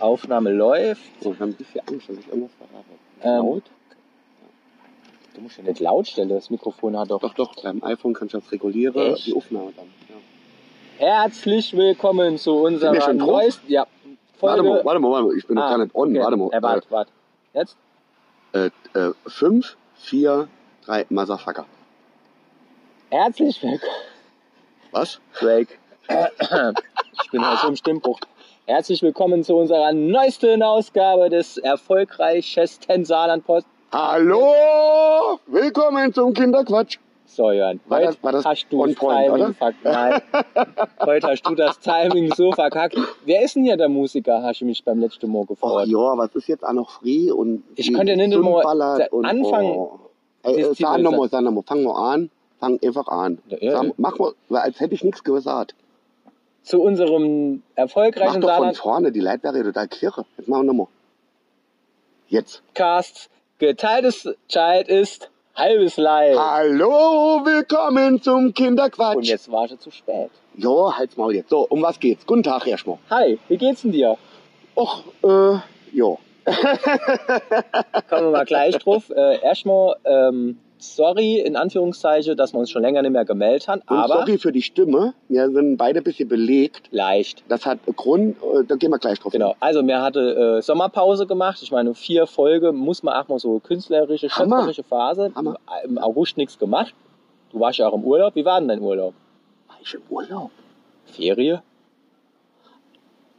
Aufnahme läuft. So, ich habe ein bisschen Angst, dass ich irgendwas verrate. Ähm, Laut? Du musst ja nicht laut stellen, das Mikrofon hat doch. Doch, doch, beim iPhone kannst du das regulieren, Echt? die Aufnahme dann. Ja. Herzlich willkommen zu unserer neuesten. Ja, Warte Folge. mal, warte mal, warte mal, ich bin noch Ah, gar nicht on, okay. warte mal. Äh, warte, warte. Jetzt? Äh, äh, fünf, vier, drei, Motherfucker. Herzlich willkommen. Was? Drake. ich bin so im Stimmbruch. Herzlich willkommen zu unserer neuesten Ausgabe des erfolgreichsten Saarlandpost. Hallo! Willkommen zum Kinderquatsch. So, Jörn, War heute das- war das hast du das point, Timing verkackt. Heute hast du das Timing so verkackt. Wer ist denn hier der Musiker, hast du mich beim letzten Mal Oh gefragt. ja, was ist jetzt auch noch frei und Ich die konnte nicht Sonne mal- ballert der und, Anfang Oh. Ey, des äh, sag nochmal, sag nochmal, fang mal an, fang einfach an. Ja. Sag, mach mal, als hätte ich nichts gesagt. Zu unserem Mach erfolgreichen doch von Saarland vorne, die Leitware total kirre. Jetzt machen wir nochmal. Jetzt. Podcast. Geteiltes Child ist halbes Leid. Hallo, willkommen zum Kinderquatsch. Und jetzt war schon zu spät. Ja, halt's Maul jetzt. So, um was geht's? Guten Tag erstmal. Hi, wie geht's denn dir? Och, äh, jo. Kommen wir mal gleich drauf. Äh, erstmal, ähm, sorry, in Anführungszeichen, dass wir uns schon länger nicht mehr gemeldet haben, Und aber sorry für die Stimme. Wir sind beide ein bisschen belegt. leicht. Das hat einen Grund, äh, da gehen wir gleich drauf. Genau, also mir hatte äh, Sommerpause gemacht. Ich meine, vier Folgen muss man auch mal so künstlerische, Hammer. schöpferische Phase. Hammer. Im August nichts gemacht. Du warst ja auch im Urlaub. Wie war denn dein Urlaub? War ich im Urlaub? Ferie?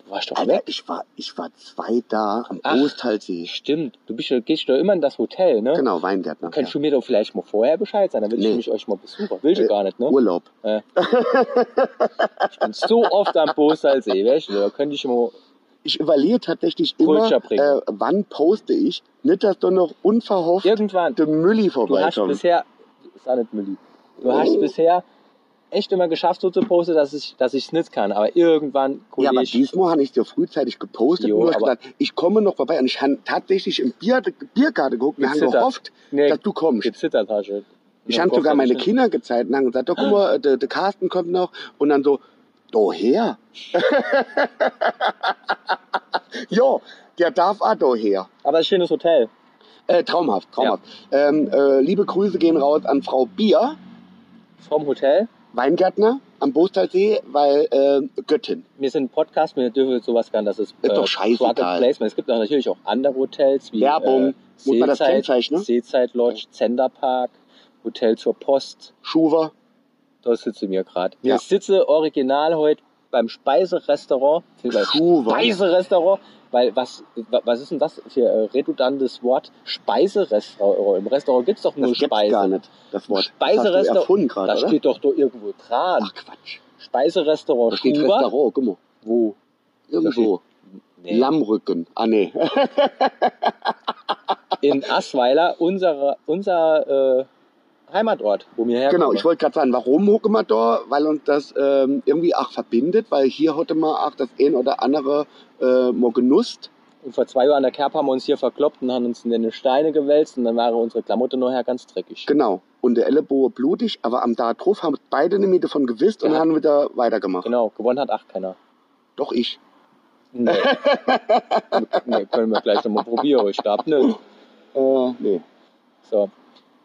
Du warst doch Alter, weg. ich war, ich war zwei da am. Osthalsee. Stimmt, du bist, ja- gehst doch immer in das Hotel, ne? Genau, Weingärtner. Kannst du mir doch vielleicht mal vorher Bescheid sagen, dann will Nee. ich mich euch mal besuchen. Will ich Äh, gar nicht, ne? Urlaub. Äh. ich bin so oft am Bosalsee, weißt du, da könnte ich mal. Ich überlege tatsächlich immer, äh, wann poste ich, nicht, dass da noch unverhofft Irgendwann. der Mülli Du hast vorbeikommt. bisher. Ist auch nicht Mülli. Du hast Oh. bisher echt immer geschafft, so zu posten, dass ich dass nicht kann. Aber irgendwann, Ja, aber Kollege, diesmal habe ich dir frühzeitig gepostet Jo, und aber- gesagt, ich komme noch vorbei. Und ich habe tatsächlich im Bier, Biergarten geguckt und habe Gezittert. gehofft, Nee. dass du kommst. gezittert hast. du. Ich habe sogar meine Kinder gezeigt und haben gesagt, doch, guck mal, der, der Carsten kommt noch. Und dann so, doher? jo, der darf auch doher. Aber ein schönes Hotel. Äh, traumhaft, traumhaft. Ähm, äh, liebe Grüße gehen raus an Frau Bier, Vom Hotel. Weingärtner am Boostalsee, weil äh, Göttin. Wir sind ein Podcast, wir dürfen sowas gar nicht. Das ist, äh, Ist doch scheißegal. Product Placement. Es gibt auch natürlich auch andere Hotels wie Werbung. Äh, Muss man das Seezeit- kennzeichnen? Seezeit Lodge, Zenderpark, Hotel zur Post. Schuwer. Da sitze mir gerade. Wir Ja. sitze original heute beim Speiserestaurant. Schuwer. Speiserestaurant. Weil was, wa- was ist denn das für äh, redundantes Wort? Speiserestaurant. Im Restaurant gibt es doch nur Das gibt's Speise. gar nicht, das Wort. Das Speiserestaurant. erfunden gerade, Da oder? steht doch da irgendwo dran. Ach Quatsch. Speiserestaurant Da steht. Restaurant, guck mal. Wo? Irgendwo. Nee. Lammrücken. Ah, nee. in Assweiler, unser, unser äh, Heimatort, wo wir herkommen. genau, ich wollte gerade sagen, warum da? Weil uns das ähm, irgendwie auch verbindet, weil hier heute mal auch das ein oder andere äh, mal genusst. Und vor zwei Jahren an der Kerb haben wir uns hier verkloppt und haben uns in den Steine gewälzt und dann waren unsere Klamotten nachher ganz dreckig. Genau. Und der Ellenbogen blutig, aber am Tag drauf haben beide nämlich davon gewisst und Ja. haben wieder weitergemacht. Genau, gewonnen hat auch keiner. Doch ich. Nee. nee, können wir gleich nochmal probieren. Ich glaube nicht. Äh, nee. So.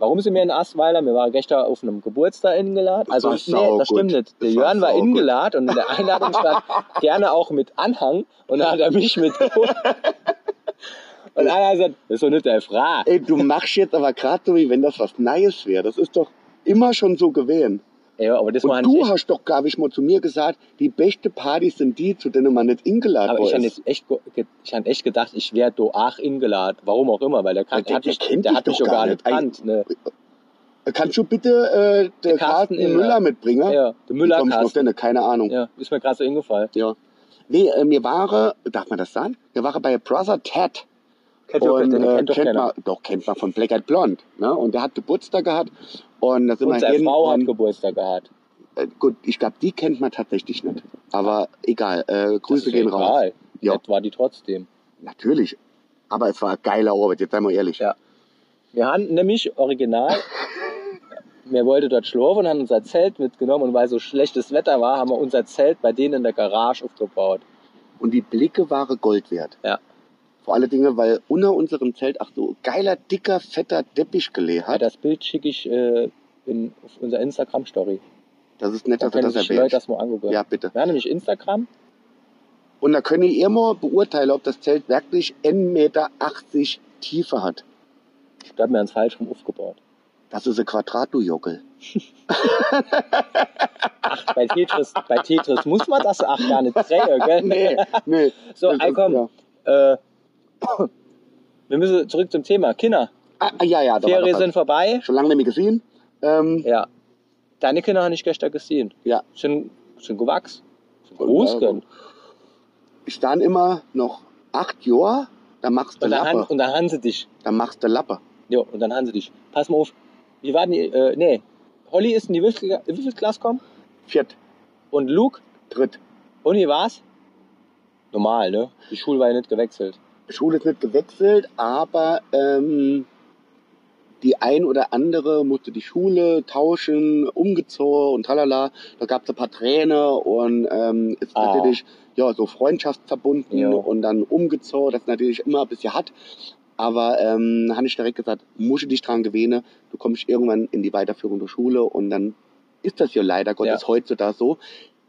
Warum sind wir in Assweiler? Wir waren gestern auf einem Geburtstag eingeladen. Das Also, war nee, das stimmt nicht. Der Das Jörn war eingeladen und in der Einladung stand gerne auch mit Anhang und dann hat er mich mit. und einer hat gesagt, das ist doch nicht der Frage. Ey, du machst jetzt aber gerade so, wie wenn das was Neues wäre. Das ist doch immer schon so gewesen. Ja, aber das Und du echt hast doch, glaube ich, mal zu mir gesagt, die beste Partys sind die, zu denen man nicht eingeladen Aber ich habe ist. jetzt echt, ge- ge- ich hab echt gedacht, ich wäre do ach ingeladen. Warum auch immer, weil der, kann, der- hat der mich, kennt der hat mich doch ja gar gar nicht nicht. kannt. Ne? Kannst du bitte äh, Carsten der Carsten Müller. Müller mitbringen? Ja, der Müller ich noch Carsten. denn? Keine Ahnung. Ja, ist mir gerade so hingefallen. Ja. Nee, äh, mir war, darf man das sagen? Wir waren bei Brother Ted. Kennt doch- und, den äh, kennt doch keiner. man, doch, kennt man von Black Eyed Blonde. Ne? Und der hat Geburtstag gehabt. Und da sind wir Unsere hin. Frau hat und, Geburtstag gehabt. äh, gut, ich glaube, die kennt man tatsächlich nicht. Aber egal, äh, Das Grüße gehen raus. egal. Ja. War die trotzdem. Natürlich. Aber es war eine geile Arbeit, jetzt seien wir ehrlich. Ja. Wir haben nämlich original, wir wollten dort schlafen und haben unser Zelt mitgenommen und weil so schlechtes Wetter war, haben wir unser Zelt bei denen in der Garage aufgebaut. Und die Blicke waren Gold wert. Ja. Vor allen Dingen, weil unter unserem Zelt ach so geiler, dicker, fetter Teppich gelegt Ja, hat. das Bild schicke ich äh, in, auf unser Instagram-Story. Das ist nett, Da dass du können das die Leute das mal angucken. Ja, bitte. Wir haben nämlich Instagram. Und da könnt ihr immer beurteilen, ob das Zelt wirklich 1,80 Meter Tiefe hat. Ich glaube, wir haben es falsch rum aufgebaut. Das ist ein Quadrat, du Jockel. Ach, bei Tetris, bei Tetris muss man das ach gar nicht drehen, gell? Nee, nee. So, ey, komm. Ja. Äh, wir müssen zurück zum Thema. Kinder, Ah, ah, ja, ja, Ferien sind vorbei. Schon lange nicht mehr gesehen. Ähm, Ja. Deine Kinder habe ich gestern gesehen. ja, Sind, sind gewachsen. Sind groß geworden. ich dann immer noch acht Jahre, dann machst du Und dann, han- Lappe. und dann haben sie dich. Dann machst du Lappe. Ja, und dann haben sie dich. Pass mal auf. Wie war denn die, äh, nee. Holly ist in die Würfel- Würfelklasse gekommen Viert, und Luke, dritt. und wie war's? Normal, ne? Die Schule war ja nicht gewechselt. Schule ist nicht gewechselt, aber ähm, die ein oder andere musste die Schule tauschen, umgezogen und tralala. Da gab es ein paar Tränen und ähm, ist Ah. natürlich ja so freundschaftsverbunden Jo. und dann umgezogen. Das natürlich immer ein bisschen hart. Aber ähm, habe ich direkt gesagt, musst du dich dran gewöhnen. Du kommst irgendwann in die Weiterführung der Schule und dann ist das ja leider Gottes Ja. heutzutage so,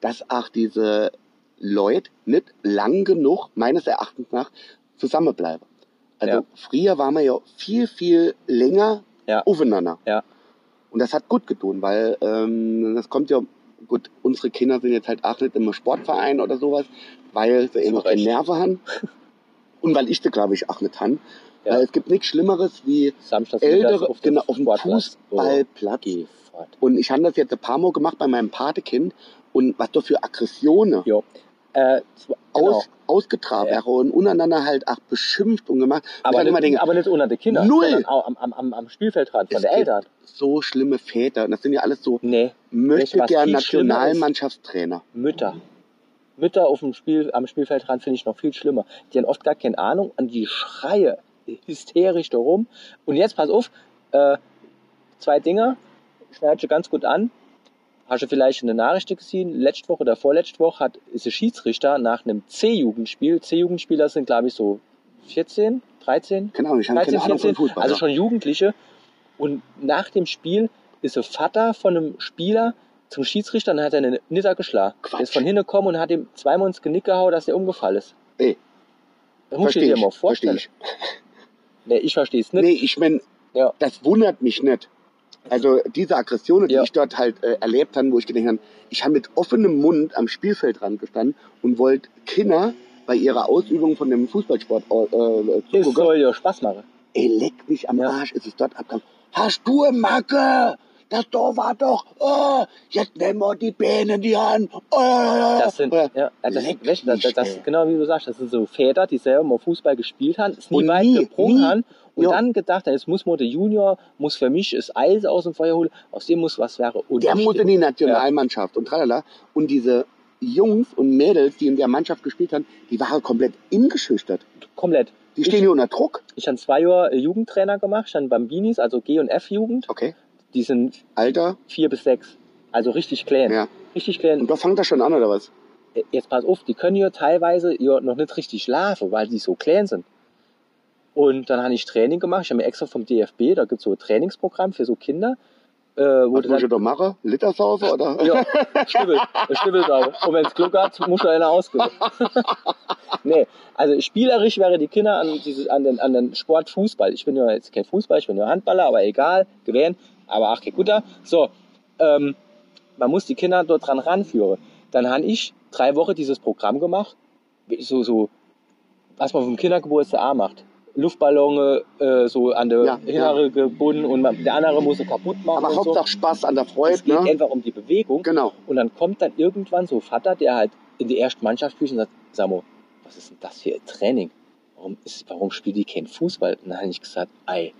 dass auch diese Leute nicht lang genug, meines Erachtens nach, zusammenbleiben. Also Ja. früher waren wir ja viel, viel länger Ja. aufeinander. Ja. Und das hat gut getan, weil ähm, das kommt ja, gut, unsere Kinder sind jetzt halt auch nicht im Sportverein oder sowas, weil sie eben keine. Nerven haben. Und weil ich sie, glaube ich, auch nicht habe. Ja. Weil es gibt nichts Schlimmeres wie Samstags ältere, auf, genau, auf dem. Fußballplatz. Oh. Und ich habe das jetzt ein paar Mal gemacht bei meinem Patekind. Und was da für Aggressionen Jo. Äh, genau. aus, ausgetragen Ja. und untereinander halt auch beschimpft und gemacht. Aber, halt nicht, denke, aber nicht unter den Kindern. Null. Am, am, am, am Spielfeldrand von Es den gibt- Eltern. so schlimme Väter. Und das sind ja alles so, Nee, möchte gern? Nationalmannschaftstrainer. Mütter. Mütter auf dem Spiel, am Spielfeldrand finde ich noch viel schlimmer. Die haben oft gar keine Ahnung und die schreie hysterisch darum. Und jetzt pass auf, äh, zwei Dinge, schneide ganz gut an. Hast du vielleicht eine Nachricht gesehen? Letzte Woche oder vorletzte Woche hat, ist ein Schiedsrichter nach einem C-Jugendspiel, C-Jugendspieler sind glaube ich so 14, 13, Keine Ahnung, ich habe 13, keine Ahnung von 14, Fußball. also schon Jugendliche. Und nach dem Spiel ist der Vater von einem Spieler zum Schiedsrichter und hat er einen niedergeschlagen. Quatsch. Der ist von hinten gekommen und hat ihm zweimal ins Genick gehauen, dass er umgefallen ist. Ey, Das muss ich dir mal vorstellen. ich. Nee, ich verstehe es nicht. Nee, ich meine, Ja. das wundert mich nicht. Also diese Aggressionen, die Ja. ich dort halt äh, erlebt habe, wo ich gedacht habe, ich habe mit offenem Mund am Spielfeldrand gestanden und wollte Kinder bei ihrer Ausübung von dem Fußballsport äh, äh, Es zugucken. soll ja Spaß machen. Ey, leck mich am Ja. Arsch, ist es dort abgegangen. Hast du Macke? Das Tor war doch, oh, jetzt nehmen wir die Beine in die Hand. Oh, Das sind, ja. ja, das, sind, du, das, das, das, genau wie du sagst, das sind so Väter, die selber mal Fußball gespielt haben, es nie Und weit nie, gebrungen nie. haben und Ja. dann gedacht haben, jetzt muss man der Junior, muss für mich das Eis aus dem Feuer holen, aus dem muss was wäre. Und Der muss in die Nationalmannschaft und tralala. Und diese Jungs und Mädels, die in der Mannschaft gespielt haben, die waren komplett ingeschüchtert. Komplett. Die Ich- stehen hier unter Druck. Ich habe zwei Jahre Jugendtrainer gemacht, ich habe Bambinis, also G- und F-Jugend. Okay. Die sind Alter, vier bis sechs. Also richtig klein. ja. Richtig klein. Und da fängt das schon an, oder was? Jetzt pass auf, die können ja teilweise ja noch nicht richtig schlafen, weil die so klein sind. Und dann habe ich Training gemacht. Ich habe mir extra vom DFB, da gibt es so ein Trainingsprogramm für so Kinder. Äh, wo Was muss ich da machen? Litersaufe, oder? ja, Schnibbel, Schnibbelsau. Und wenn es Glück hat, muss da einer ausgeben. nee, also spielerisch wäre die Kinder an, diese, an, den, an den Sport Fußball. Ich bin ja jetzt kein Fußball, ich bin ja Handballer, aber egal, gewähren. Aber ach, kein guter. So, ähm, man muss die Kinder dort dran ranführen. Dann habe ich drei Wochen dieses Programm gemacht. So, so, was man vom Kindergeburtstag auch macht. Luftballone äh, so an der Ja, Innere gebunden und man, der andere muss sie kaputt machen. Aber und so. Hauptsache Spaß an der Es Freude, geht ne? einfach um die Bewegung. Genau. Und dann kommt dann irgendwann so Vater, der halt in die erste Mannschaft spielt und sagt, Samo, was ist denn das für ein Training? Warum, ist, warum spielt die kein Fußball? Und dann habe ich gesagt, ei,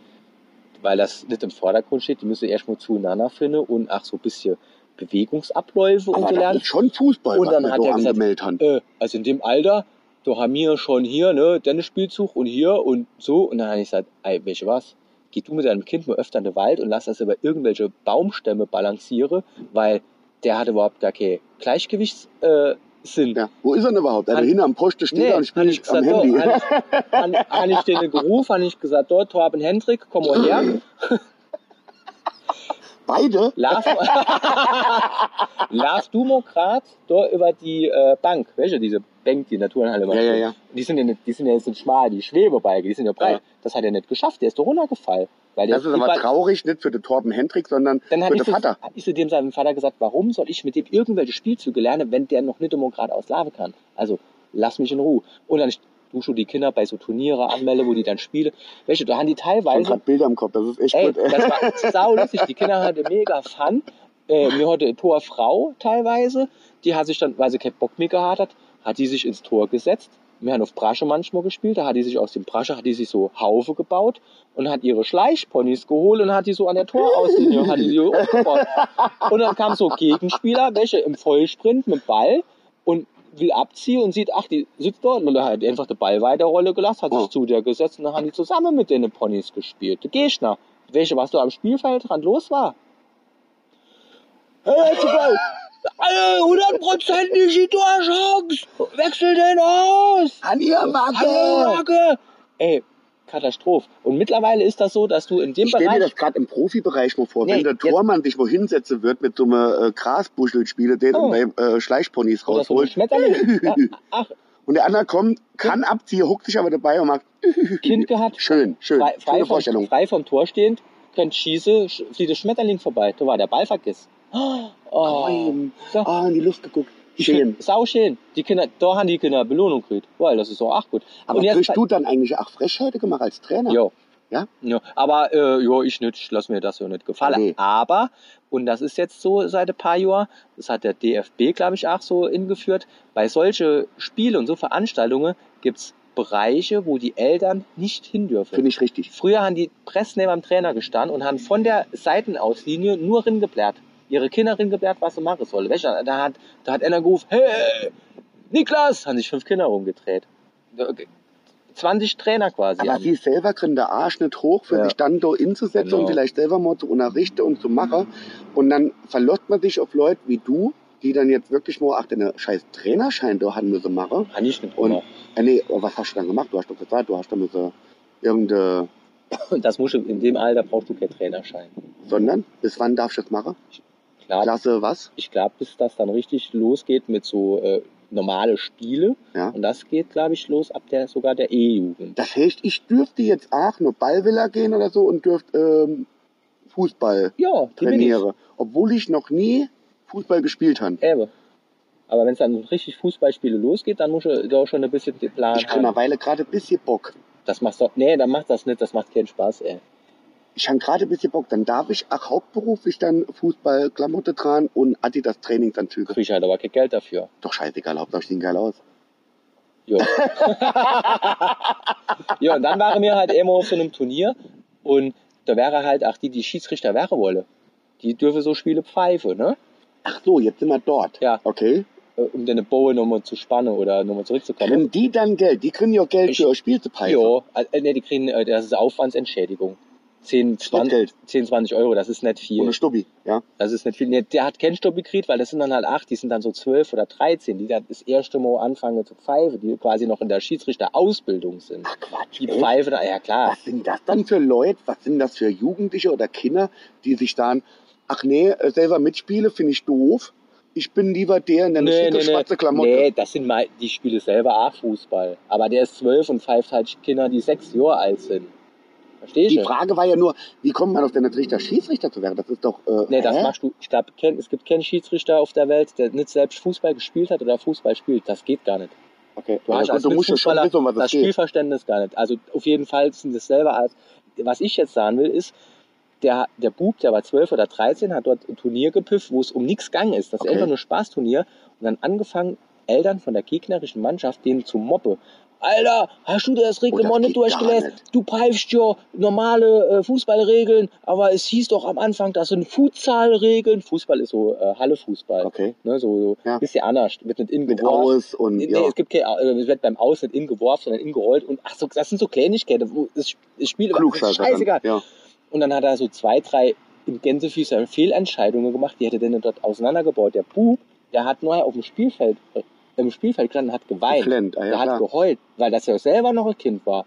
weil das nicht im Vordergrund steht, die müssen erstmal zueinander finden und ach so ein bisschen Bewegungsabläufe und Aber so das lernen. ist schon Fußball, Und dann hat da er gesagt. Äh, also in dem Alter, da haben wir schon hier, ne, Tennisspielzug und hier und so. Und dann habe ich gesagt, ey, weißt du was? Geh du mit deinem Kind mal öfter in den Wald und lass das über irgendwelche Baumstämme balancieren, weil der hat überhaupt gar keine Gleichgewichtsfähigkeit äh, sind. Ja. Wo ist er denn überhaupt? Er hat hinten am Posten steht er und spielt ich am gesagt, Handy. Habe ich, den gerufen, habe ich gesagt, dort, Torben Hendrik, komm mal her. Beide? Lauf du mal grad da über die äh, Bank. Welche? Diese Bank, die war. Ja, ja, ja. Die sind ja, nicht, die sind ja jetzt nicht schmal, die Schwebebalge, die sind ja breit. Ja. Das hat er nicht geschafft, der ist doch runtergefallen. Weil Das ist aber traurig, nicht für den Torben Hendrik, sondern Dann für den ich, Vater. hab ich zu dem seinem Vater gesagt, warum soll ich mit dem irgendwelche Spielzüge lernen, wenn der noch nicht immer gerade auslaufen kann? Also, lass mich in Ruhe. Und dann du schon die Kinder bei so Turniere anmelde, wo die dann spielen. Welche, da haben die Ich habe teilweise gerade Bilder im Kopf, das ist echt Ey, gut. das war sau lustig. Die Kinder hatten mega Fun. Äh, mir eine Torfrau teilweise, die hat sich dann, weil sie keinen Bock mehr gehabt hat, hat die sich ins Tor gesetzt. Wir haben auf Brasche manchmal gespielt, da hat die sich aus dem Brasche, hat die sich so Haufe gebaut und hat ihre Schleichponys geholt und hat die so an der Torauslinie, hat die sie aufgebaut. Und dann kam so Gegenspieler, welche im Vollsprint mit Ball und will abziehen und sieht, ach, die sitzt dort und hat die einfach den Ball weiterrolle gelassen, hat sich Oh. zu der gesetzt und dann haben die zusammen mit den Ponys gespielt. Der Gegner, welche, was du am Spielfeldrand los war. Alle, hundertprozentig die Torchance! Wechsel den aus! An ihr Marke! Marke! Ey, Katastrophe. Und mittlerweile ist das so, dass du in dem Ich stell dir Bereich. das gerade im Profibereich mal vor, Nee, wenn der Tormann sich wo hinsetzen wird mit so einem äh, Grasbuschel spiele, den Oh. bei äh, Schleichponys Oder so ein rausholt. Schmetterling. Ja, ach, Und der andere kommt, kann abziehen, huckt sich aber dabei und macht Kind gehabt. schön, schön, frei, frei, schöne vom, Vorstellung. frei vom Tor stehend, könnt schießen, sch- flieht das Schmetterling vorbei. Da war der Ball vergessen. Oh, so. Ah, in die Luft geguckt. Schön. Sau schön. Die Kinder, da haben die Kinder Belohnung gekriegt. Weil das ist auch ach gut. Aber Und kriegst du dann eigentlich auch Frechheiten gemacht als Trainer? Jo. Ja? ja. Aber äh, jo, ich nicht, ich lass mir das so nicht gefallen. Okay. Aber, und das ist jetzt so seit ein paar Jahren, das hat der DFB, glaube ich, auch so ingeführt, bei solche Spiele und so Veranstaltungen gibt's Bereiche, wo die Eltern nicht hin dürfen. Finde ich richtig. Früher haben die Presse neben am Trainer gestanden und haben von der Seitenauslinie nur ringeblärt. Ihre Kinder ringeblärt, was sie machen. Welcher, da hat, da hat einer gerufen, hey, Niklas, haben sich fünf Kinder rumgedreht. 20 Trainer quasi. Aber am- sie selber kriegen der Arsch nicht hoch, für Ja. sich dann da hinzusetzen Genau. und vielleicht selber mal zu unterrichten und zu machen. Und dann verlässt man sich auf Leute wie du, die dann jetzt wirklich mal, ach, den scheiß Trainerschein da haben müssen machen. Kann ich nicht Und, äh, nee, was hast du dann gemacht? Du hast doch gesagt, du hast da müssen irgendeine, das musst du, in dem Alter brauchst du keinen Trainerschein. sondern, bis wann darfst du das machen? Klar, Klasse was? ich glaube, bis das dann richtig losgeht mit so äh, normale Spiele. Ja. Und das geht, glaube ich, los ab der sogar der E-Jugend. Das heißt, ich dürfte jetzt auch nur Ballvilla gehen oder so und dürfte ähm, Fußball Ja, trainieren. Obwohl ich noch nie Fußball gespielt habe. Eben. Aber wenn es dann richtig Fußballspiele losgeht, dann musst du da schon ein bisschen den Plan Ich kriege haben. Weile gerade ein bisschen Bock. Das machst du, nee, dann macht das nicht, das macht keinen Spaß, ey. Ich habe gerade ein bisschen Bock. Dann darf ich auch hauptberuflich dann Fußballklamotte tragen und Adidas Trainingsanzüge. Krieg ich halt aber kein Geld dafür. Doch scheißegal, Hauptsache ich sehen geil aus. Jo. ja, und dann waren wir halt immer auf so einem Turnier und da wäre halt auch die, die Schiedsrichter wäre wolle. Die dürfen so Spiele pfeife, ne? Ach so, jetzt sind wir dort. Ja. Okay. Äh, Um deine Bowe nochmal zu spannen oder nochmal zurückzukommen. Kriegen die dann Geld? Die kriegen ja Geld Ich- für ihr Spiel zu pfeifen. Ja, äh, nee, die kriegen, äh, das ist Aufwandsentschädigung. 10, 20, Schnittgeld. 10, 20 Euro, das ist nicht viel. Ohne Stubbi, ja. Das ist nicht viel. Nee, der hat keinen Stoppi gekriegt, weil das sind dann halt acht, die sind dann so zwölf oder 13, die dann das erste Mal anfangen zu pfeifen, die quasi noch in der Schiedsrichterausbildung sind. Ach Quatsch. Die ey. pfeifen, da- ja klar. Was sind das dann für Leute? Was sind das für Jugendliche oder Kinder, die sich dann, ach nee, äh, selber mitspiele, finde ich doof. Ich bin lieber der in der schicke schwarze Klamotte. Nee, das sind mal, die spielen selber auch Fußball. Aber der ist zwölf und pfeift halt Kinder, die sechs Jahre alt sind. Verstehst Die du? Frage war ja nur, wie kommt man auf den Trichter, Schiedsrichter zu werden? Das ist doch. Äh, Nee, das hä? machst du. Ich glaube, es gibt keinen Schiedsrichter auf der Welt, der nicht selbst Fußball gespielt hat oder Fußball spielt. Das geht gar nicht. Okay. Du ja, hast gut, als du musst ja schon wissen, was das geht. Spielverständnis gar nicht. Also auf jeden Fall sind es selber als. Was ich jetzt sagen will, ist, der, der Bub, der war 12 oder 13, hat dort ein Turnier gepifft, wo es um nichts gegangen ist. Das ist Okay. einfach nur Spaßturnier. Und dann angefangen, Eltern von der gegnerischen Mannschaft denen zu moppe. Alter, hast du das Reglement nicht durchgelesen? Du pfeifst ja normale äh, Fußballregeln, aber es hieß doch am Anfang, das sind Futsalregeln. Fußball ist so äh, Hallefußball. Okay. Ne, so, so Ja. bisschen anders. Wird nicht innen Mit geworfen. aus und Nee, ja. es gibt kein, äh, es wird beim Aus nicht in geworfen, sondern in gerollt. Und ach so, das sind so Kleinigkeiten. Das, das Spiel ist scheißegal. Dann. Ja. Und dann hat er so zwei, drei in Gänsefüßern Fehlentscheidungen gemacht, die hätte er dann dort auseinandergebaut. Der Bub, der hat nur auf dem Spielfeld im Spielfeld gestanden und hat geweint. Geflennt, ah, ja, der hat klar. geheult, weil das ja selber noch ein Kind war.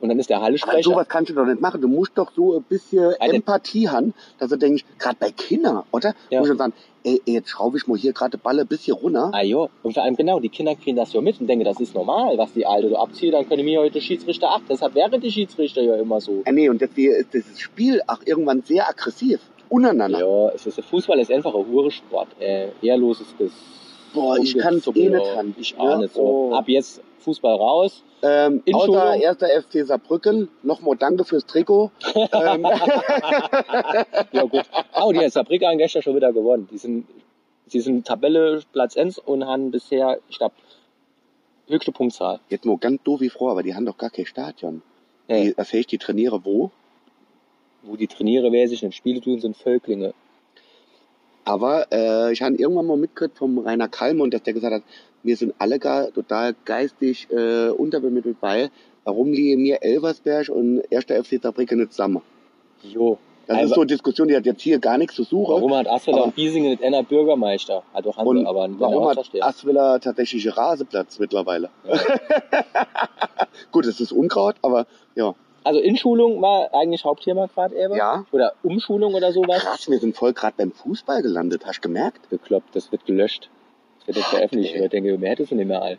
Und dann ist der Aber Hallesprecher. sowas kannst du doch nicht machen. Du musst doch so ein bisschen Also- Empathie haben, dass du denkst, gerade bei Kindern, oder? Ja. Muss du sagen, ey, ey, jetzt schraube ich mal hier gerade den Ball ein bisschen runter. Ah jo, und vor allem genau, die Kinder kriegen das ja mit und denken, das ist normal, was die Alte so abzieht, dann können mir heute Schiedsrichter achten. Deshalb wären die Schiedsrichter ja immer so. Äh, nee, und deswegen ist dieses Spiel auch irgendwann sehr aggressiv. Untereinander. Ja, es ist, Fußball ist einfach ein Huresport. Äh, ehrloses bis. Boah, ich kann's eh nicht haben. Ich auch Ja, nicht so. oh. Ab jetzt Fußball raus. Ähm, In außer erster FC Saarbrücken, nochmal danke fürs Trikot. ähm, Ja gut. Oh, die Saarbrücker haben gestern schon wieder gewonnen. Die sind, sie sind Tabelle Platz 1 und haben bisher, ich glaube, höchste Punktzahl. jetzt mal ganz doof wie Frau, aber die haben doch gar kein Stadion. Hey, Die, das heißt, die trainiere wo? wo die Trainiere, wer sich in Spiele tun, sind Völklinge. Aber äh, ich habe irgendwann mal mitgekriegt vom Rainer Kallmund, dass der gesagt hat, wir sind alle gar, total geistig äh, unterbemittelt, weil warum liegen mir Elversberg und 1. FC Saarbrücken nicht zusammen? Jo. Das Also- ist so eine Diskussion, die hat jetzt hier gar nichts zu suchen. Warum hat Asweiler Aber- und Biesingen nicht einer Bürgermeister? Hat doch Hanse, Und aber ein warum hat. Aswiller tatsächlich einen Raseplatz mittlerweile? Gut, es ist Unkraut, aber ja. Also Inschulung war eigentlich Hauptthema gerade eben. Ja. Oder Umschulung oder sowas. Krass, wir sind voll gerade beim Fußball gelandet, hast du gemerkt? Bekloppt, das wird gelöscht. Das wird jetzt veröffentlicht. Ich denke, mehr hättest du nicht mehr all.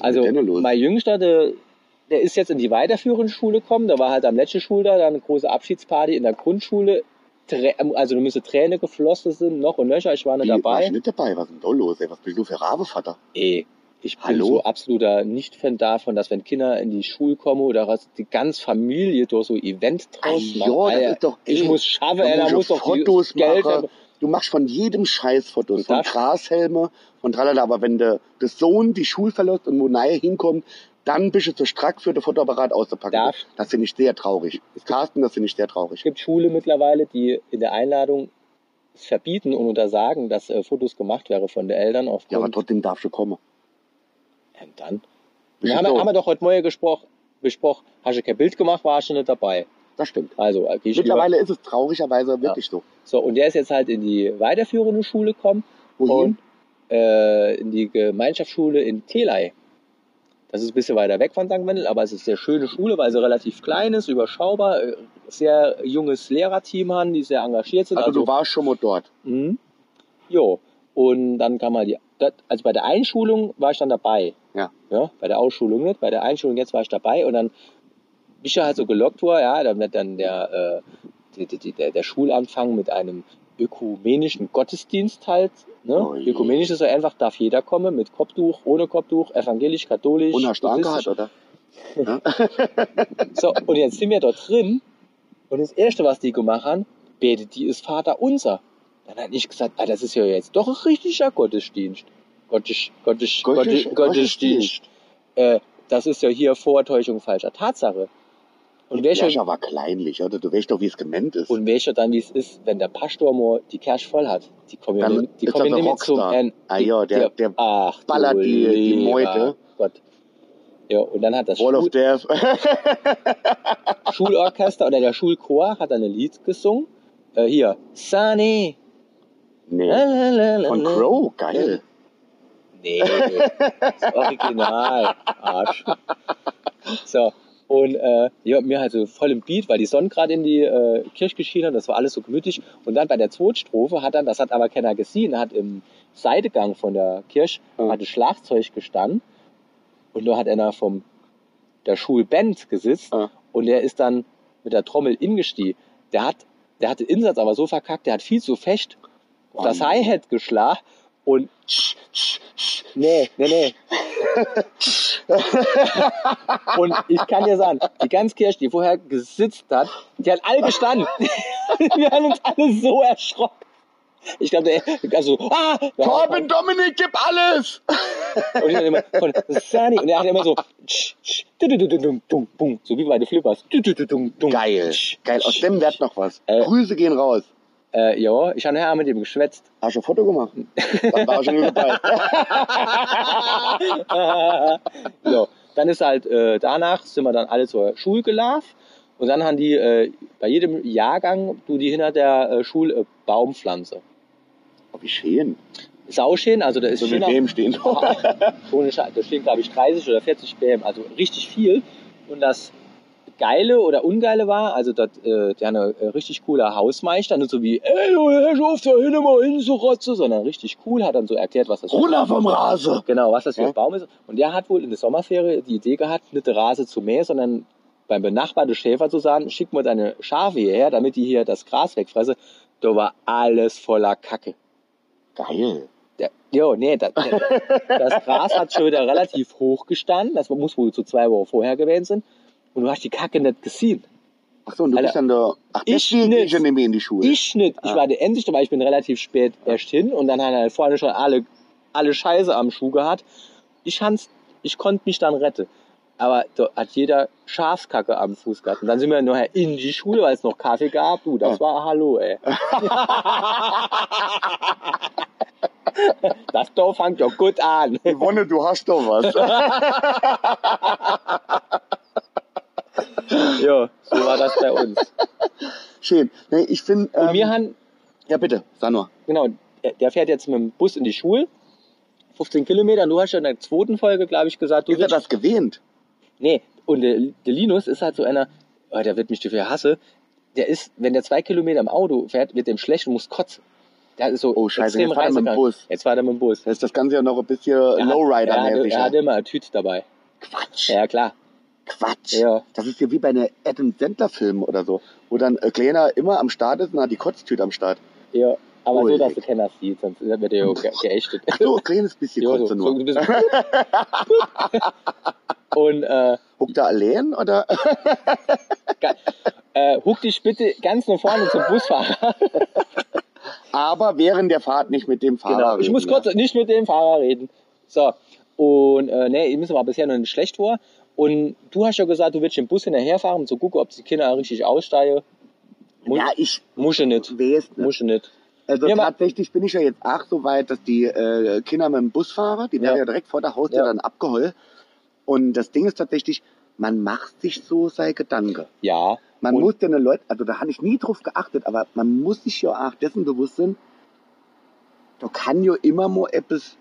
Also, mein Jüngster, der, der ist jetzt in die weiterführende Schule gekommen. Da war halt am letzten Schultag dann eine große Abschiedsparty in der Grundschule. Also da müsste Träne geflossen sind, noch und nöcher. Ich war nicht Wie, dabei. du nicht dabei? Was ist denn da los? Ey, was bist du für Rabevater? Ey, ich bin Hallo? so absoluter Nicht-Fan davon, dass wenn Kinder in die Schule kommen oder was, die ganze Familie durch so Event draus macht. ja, das ist doch- ich ey, muss schaffen, ey, da muss doch Fotos Geld machen. Du machst von jedem Scheiß Fotos, von Grashelme, von tralala. Aber wenn der, der Sohn die Schule verlässt und wo nahe hinkommt, dann bist du zu strack für den Fotoapparat auszupacken. Darf- Das finde ich sehr traurig. Carsten, das finde ich sehr traurig. Es gibt Schule mittlerweile, die in der Einladung es verbieten und untersagen, dass äh, Fotos gemacht werden von den Eltern aufgrund. Ja, aber trotzdem darfst du kommen. Und dann? Wir haben, so? haben wir doch heute Morgen gesprochen, besprochen, hast du kein Bild gemacht, warst du nicht dabei. Das stimmt. Also, äh, geh ich Mittlerweile ist es traurigerweise wirklich so. lieber- So, und der ist jetzt halt in die weiterführende Schule gekommen, Wohin? Und, äh, in die Gemeinschaftsschule in Telei. Das ist ein bisschen weiter weg von St. Wendel, aber es ist eine sehr schöne Schule, weil sie relativ klein ist, überschaubar, äh, sehr junges Lehrerteam haben, die sehr engagiert sind. Also, du warst schon mal dort. Mhm. Jo. Und dann kam mal die, das- also bei der Einschulung war ich dann dabei. Ja. Ja, bei der Ausschulung nicht, bei der Einschulung jetzt war ich dabei und dann bin ich ja halt so gelockt worden, ja, dann wird dann der, äh, die, der, der Schulanfang mit einem ökumenischen Gottesdienst halt. Ne? Oh. Ökumenisch ist ja einfach, darf jeder kommen, mit Kopftuch, ohne Kopftuch, evangelisch, katholisch. Und hast du angehört, oder? So, und jetzt sind wir dort drin und das Erste, was die gemacht haben, betet die ist Vater unser. Dann habe ich gesagt, ah, das ist ja jetzt doch ein richtiger Gottesdienst. Gottes, Gottes, Gottes- Gottes, Gottesdienst. Äh, das ist ja hier Vortäuschung falscher Tatsache. Und Ja, schon, aber kleinlich, oder? Du weißt doch, wie es gemeint ist. und wer schon dann, wie es ist, wenn der Pastor mal die Kirche voll hat. Die kommen ja nicht, die kommen nicht mit zum. N. Ah ja, der- der ach, du ballert die- die Meute. Gott. Ja, und dann hat das Wall of Schul Death. Schulorchester oder der Schulchor hat dann ein Lied gesungen. Äh, hier, Sunny. Nee. La, la, la, la, Von. Crow, geil. Nee, das Original. Arsch. So, und äh, ja, mir halt so voll im Beat, weil die Sonne gerade in die äh, Kirche geschienen hat, das war alles so gemütlich. Und dann bei der Zweitstrophe hat dann, das hat aber keiner gesehen, hat im Seidegang von der Kirche Ja. hat das Schlagzeug gestanden und da hat einer vom der Schulband gesitzt Ja. und der ist dann mit der Trommel ingestiegen. Der hat, der hat den Insatz aber so verkackt, der hat viel zu Oh das. Hi-Hat geschlagen und Nee, nee, nee. Und ich kann dir sagen, die ganze Kirche, die vorher gesitzt hat, die hat alle gestanden. Wir haben uns alle so erschrocken. Ich glaube, der, also, ah! Torben Dominik, gib alles! Und ich immer von Sunny. Und er hat immer so, so wie bei den Flippers. Geil. tsch, Geil, aus tsch. dem wird noch was. Äh. Grüße gehen raus. Äh, ja, ich habe nachher mit ihm geschwätzt. Hast du ein Foto gemacht? Dann war er schon dabei. ja, dann ist halt, äh, danach sind wir dann alle zur Schule gelaufen. Und dann haben die, äh, bei jedem Jahrgang, du die hinter der äh, Schule äh, Baumpflanze. Oh, wie schön. Sauschön, also da ist So schön mit dem stehen. ohne Scheiß, da stehen glaube ich 30 oder 40 BM, also richtig viel. Und das Geile oder Ungeile war, also das, äh, der eine äh, richtig cooler Hausmeister, nicht so wie, ey, du hörst auf da hinten mal hin, so Rotze, sondern richtig cool, hat dann so erklärt, was das für Runter vom Rase. Genau, was das für Ja. ein Baum ist. Und der hat wohl in der Sommerferie die Idee gehabt, nicht die Rase zu mähen, sondern beim benachbarten Schäfer zu sagen, schick mal deine Schafe hierher, damit die hier das Gras wegfressen. Da war alles voller Kacke. Geil. Der, jo, nee, das, das Gras hat schon wieder relativ hoch gestanden. Das muss wohl so zwei Wochen vorher gewesen sein. Und du hast die Kacke nicht gesehen. Ach so, und du Alter, bist dann da. Ach, ich nicht. ich mehr in die Schule. Ich nicht. Ich Ah. war der Endsicht, weil ich bin relativ spät erst hin und dann hat er vorne schon alle, alle Scheiße am Schuh gehabt. Ich, hans- ich konnte mich dann retten. Aber da hat jeder Schafskacke am Fuß gehabt. Und dann sind wir nachher in die Schule, weil es noch Kaffee gab. Du, das war Hallo, ey. das Dorf fängt doch gut an. Yvonne, du hast doch was. ja, so war das bei uns. Schön. Nee, ich finde. Und Ähm, wir haben ja, bitte, sag nur. genau, der- der fährt jetzt mit dem Bus in die Schule. 15 Kilometer. Und du hast ja in der zweiten Folge, glaube ich, gesagt, du Ist er das gewähnt? Nee, und der, der Linus ist halt so einer, oh, der wird mich dafür hasse. Der ist, wenn der zwei Kilometer im Auto fährt, wird dem schlecht und muss kotzen. Der ist so Oh, scheiße, extrem jetzt war er mit dem. Bus. Jetzt war der mit dem Bus. Da ist das Ganze ja noch ein bisschen Er hat- er, hatte, Lowrider-mäßig. er hatte immer eine Tüte dabei. Quatsch. Ja, klar. Quatsch. Ja. Das ist ja wie bei einem Adam Sandler-Film oder so, wo dann ein Kleiner immer am Start ist und hat die Kotztüte am Start. Ja. Aber Ui. so, dass du Kenner siehst, sonst wird er ja ge geächtet. Ach so, ein kleines bisschen Ja, so, Kotze so nur. bisschen. und äh, Huckt er allein oder? äh, huck dich bitte ganz nach vorne zum Busfahrer. Aber während der Fahrt nicht mit dem Fahrer Genau. Ich reden, muss ja. kurz nicht mit dem Fahrer reden. So. Und äh, nee, mir war bisher noch nicht schlecht vor. Und du hast ja gesagt, du willst den Bus hinterherfahren, um zu gucken, ob die Kinder richtig aussteigen. Mu Ja, ich Muss ich nicht. weiß nicht. Muss ich nicht. Also Ja, tatsächlich bin ich ja jetzt auch so weit, dass die äh, Kinder mit dem Bus fahren, die werden Ja. ja direkt vor der Haustür Ja. dann abgeholt. Und das Ding ist tatsächlich, man macht sich so seine Gedanken. Ja. Man muss den Leuten, also da habe ich nie drauf geachtet, aber man muss sich ja auch dessen bewusst sein, da kann ja immer mal etwas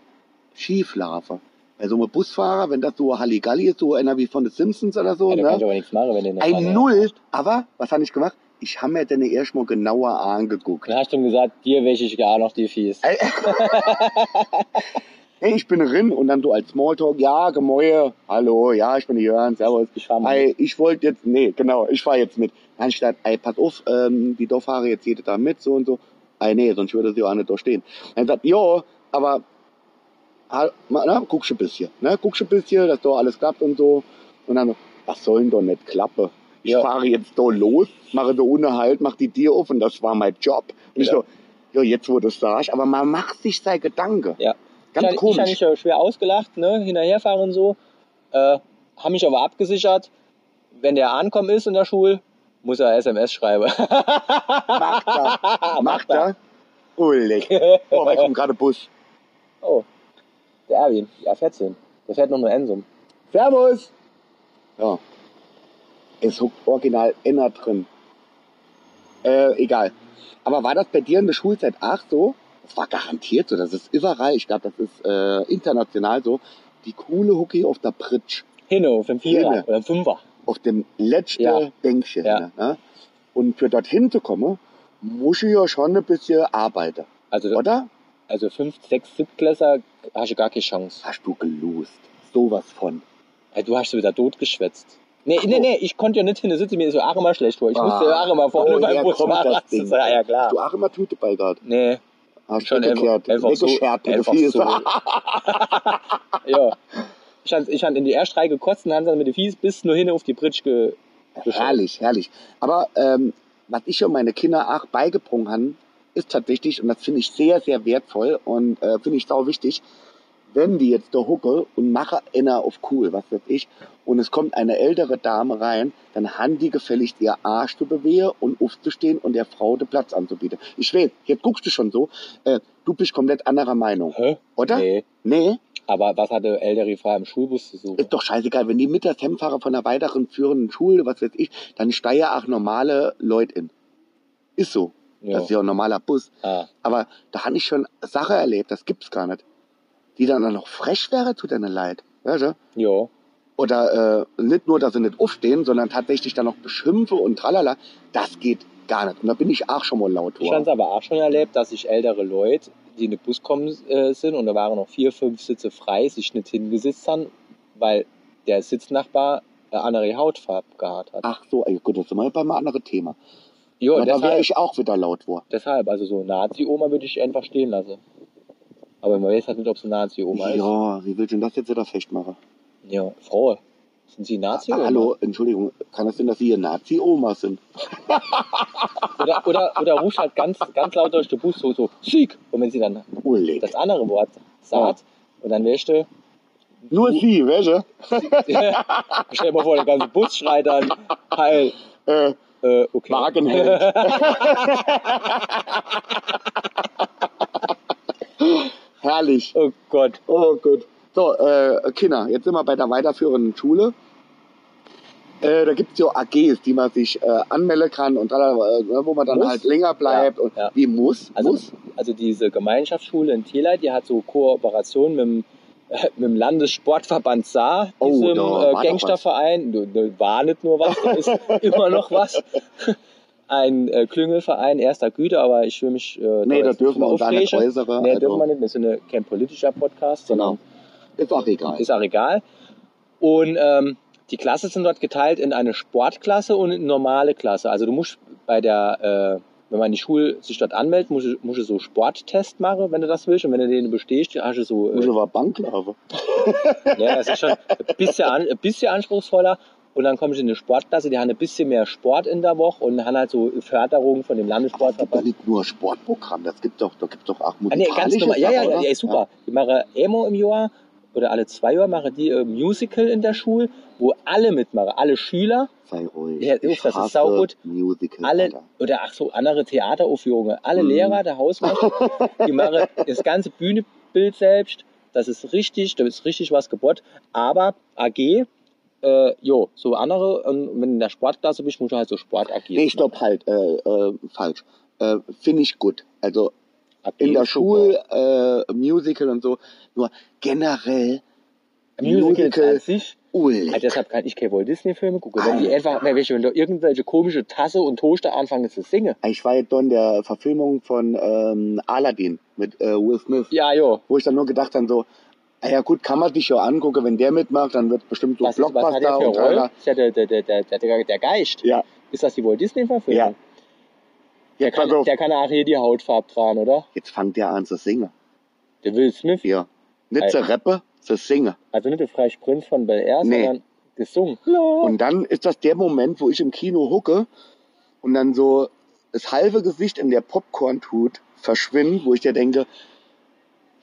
schief laufen. Bei so einem Busfahrer, wenn das so Halligalli ist, so einer wie von den Simpsons oder so, Ja, da kann ich ne? aber nichts machen, wenn der nicht Ein Null, aber was habe ich gemacht? Ich habe mir den erst mal genauer angeguckt. Dann hast du ihm gesagt, dir wäsche ich gar noch die Fies. Ey. Hey, ich bin drin und dann so als Smalltalk, ja, Gemäue, hallo, ja, ich bin Jörn, servus. Ich fahr mal. Ey, ich wollte jetzt, nee, genau, ich fahr jetzt mit. Dann statt, ey, pass auf, ähm, die Dorffahrer, jetzt jede da mit, so und so. Ey, nee, sonst würde sie auch nicht da stehen. Dann sagt, jo, aber, na, guckst ein bisschen, ne, guckst ein bisschen, dass da alles klappt und so. Und dann, was soll denn da nicht klappen? Ich Ja. fahre jetzt da los, mache da ohne Halt, mach die Tür auf und das war mein Job. Und ich Ja. so, ja, jetzt wo du es sagst, aber man macht sich seine Gedanken. Ja. Ganz ich, Ich komisch. habe mich schwer ausgelacht, ne? hinterherfahren und so. Äh, habe mich aber abgesichert, wenn der ankommen ist in der Schule, muss er SMS schreiben. Macht er. Macht er. Ullig. Oh, da kommt gerade Bus. Oh, der Erwin, ja 14. Der fährt noch nur Ensum. Servus. Ja. Es huckt original inner drin. Äh, egal. Aber war das bei dir in der Schulzeit auch so? Das war garantiert so. Das ist überall. Ich glaube, das ist äh, international so. Die coole Hockey auf der Pritsch. Hinne, auf dem Vierer Hinne. oder dem Fünfer. Auf dem letzten Ja. Bänkchen. Ja. Ne? Und für dorthin zu kommen, muss ich ja schon ein bisschen arbeiten. Also, Oder? Also 5, 6, 7 Klässer hast du gar keine Chance. Hast du gelost. Sowas von. Hey, du hast wieder totgeschwätzt. Nee, Ach nee, nee, ich konnte ja nicht hin, sitze mir ist so auch immer schlecht vor. Ich Ah. musste ja auch immer vorne Oh, beim Ding. Ja, ja, klar. Du auch immer Tüte bei gehabt? Nee, Hast Schon gekehrt? einfach so- Weggeschert, du einfach so. ja. Ich hatte ich hab in die erste Reihe gekotzt und haben dann mit den Fies bis nur hin auf die Bridge ge herrlich, herrlich. Aber ähm, was ich schon meine Kinder auch beigebrungen habe, ist tatsächlich, und das finde ich sehr, sehr wertvoll und äh, finde ich sau wichtig, wenn die jetzt da hucke und mache einer auf cool, was weiß ich, und es kommt eine ältere Dame rein, dann haben die gefälligst ihr Arsch zu bewegen und aufzustehen und der Frau den Platz anzubieten. Ich weiß, jetzt guckst du schon so, äh, du bist komplett anderer Meinung, Hä? oder? Nee. Nee? Aber was hatte ältere Frau im Schulbus zu suchen? Ist doch scheißegal, wenn die mit der Hemdfahrer von einer weiteren führenden Schule, was weiß ich, dann steigen auch normale Leute in. Ist so. Ja. Das ist ja ein normaler Bus. Ah. Aber da habe ich schon Sachen erlebt, das gibt's gar nicht. Die dann noch frech wäre, tut denen leid. Weißt du? Ja. Oder äh, nicht nur, dass sie nicht aufstehen, sondern tatsächlich dann noch beschimpfe und tralala. Das geht gar nicht. Und da bin ich auch schon mal laut Ich habe es aber auch schon erlebt, dass sich ältere Leute, die in den Bus kommen äh, sind und da waren noch vier, fünf Sitze frei, sich nicht hingesetzt haben, weil der Sitznachbar eine andere Hautfarbe gehabt hat. Ach so, ey, gut, das sind wir bei einem anderen Thema. Jo, Aber da wäre deshalb, ich auch wieder laut worden. deshalb, also so Nazi-Oma würde ich einfach stehen lassen. Aber man weiß halt nicht, ob es eine Nazi-Oma ist. Ja, wie willst du denn das jetzt wieder festmachen? Ja, Frau, sind Sie Nazi-Oma? Ah, hallo, Entschuldigung, kann es sein, dass Sie hier Nazi-Oma sind? Oder, oder, oder ruft halt ganz, ganz laut durch den Bus so, so, Sieg! Und wenn sie dann Ullig. das andere Wort sagt, und dann weißt du, Nur Sie, welche? stell dir mal vor, der ganze Bus schreit dann, Heil, Äh, äh, okay. Wagenheld. Herrlich. Oh Gott. Oh gut. So, äh, Kinder, jetzt sind wir bei der weiterführenden Schule. Äh, da gibt's ja AGs, die man sich äh, anmelden kann und tralala, äh, wo man dann Muss. halt länger bleibt. Ja, und ja. Wie muss? Also, muss? also diese Gemeinschaftsschule in Tierleit, die hat so Kooperation mit dem, mit dem Landessportverband Saar, Oh, diesem äh, Gangsterverein. War nicht nur was, da ist immer noch was. Ein äh, Klüngelverein erster Güte, aber ich will mich äh, Nee, da dürfen wir uns auch nicht äußern. Nee, also, dürfen wir nicht. Wir sind eine, kein politischer Podcast, Genau. Ist auch egal. ist auch egal. Und ähm, die Klasse sind dort geteilt in eine Sportklasse und eine normale Klasse. Also du musst bei der, äh, wenn man die Schule sich dort anmeldet, musst du, musst du so Sporttest machen, wenn du das willst. Und wenn du den bestehst, hast du so, Muss äh, aber Banklave. ja, das ist schon ein bisschen, an, ein bisschen anspruchsvoller. Und dann kommst du in eine Sportklasse, die haben ein bisschen mehr Sport in der Woche und haben halt so Förderung von dem Aber es gibt doch Landessportverband. nicht nur Sportprogramm, das gibt doch, da gibt's doch auch Ah, nee, ganz musikalische normal. Ja, ja, ja, ja, super. Die machen Emo im Jahr oder alle zwei Jahre machen die äh, Musical in der Schule, wo alle mitmachen, alle Schüler, Sei ruhig. Ja, ich uff, das ist saugut. Musical, alle Alter. oder ach so andere Theateraufführungen, alle Mhm. Lehrer, der Hausmeister, die machen das ganze Bühnenbild selbst. Das ist richtig, da ist richtig was gebot. Aber AG, äh, jo, so andere, und wenn in der Sportklasse bist, musst du halt so Sport AG. Nee, stopp, halt, äh, äh, falsch. Äh, Finde ich gut. Also in der. Schule, äh, Musical und so. Nur generell Musicals Musical- an sich. Ullig. Also deshalb kann ich keine Walt Disney Filme gucken. Wenn die einfach, wenn wenn da irgendwelche komische Tasse und Toaster anfangen zu singen. Ich war jetzt in der Verfilmung von ähm, Aladdin mit äh, Will Smith, Ja, jo. wo ich dann nur gedacht habe, so, ah ja gut, kann man sich ja angucken, wenn der mitmacht, dann wird bestimmt so Was, ist, was hat der Blockbuster für und Rolle? Ist ja der, der, der, der, der, Geist. Ja. Ist das die Walt Disney Verfilmung? Ja. Der kann, der kann auch hier die Hautfarbe tragen, oder? jetzt fängt der an zu singen. Der Will Smith. Ja. Nicht Ey. zu rappen, zu singen. Also nicht der Freie Prinz von Bel Air, Nee. sondern gesungen. Und dann ist das der Moment, wo ich im Kino hucke und dann so das halbe Gesicht in der Popcorn-Tut verschwindet, wo ich dir denke,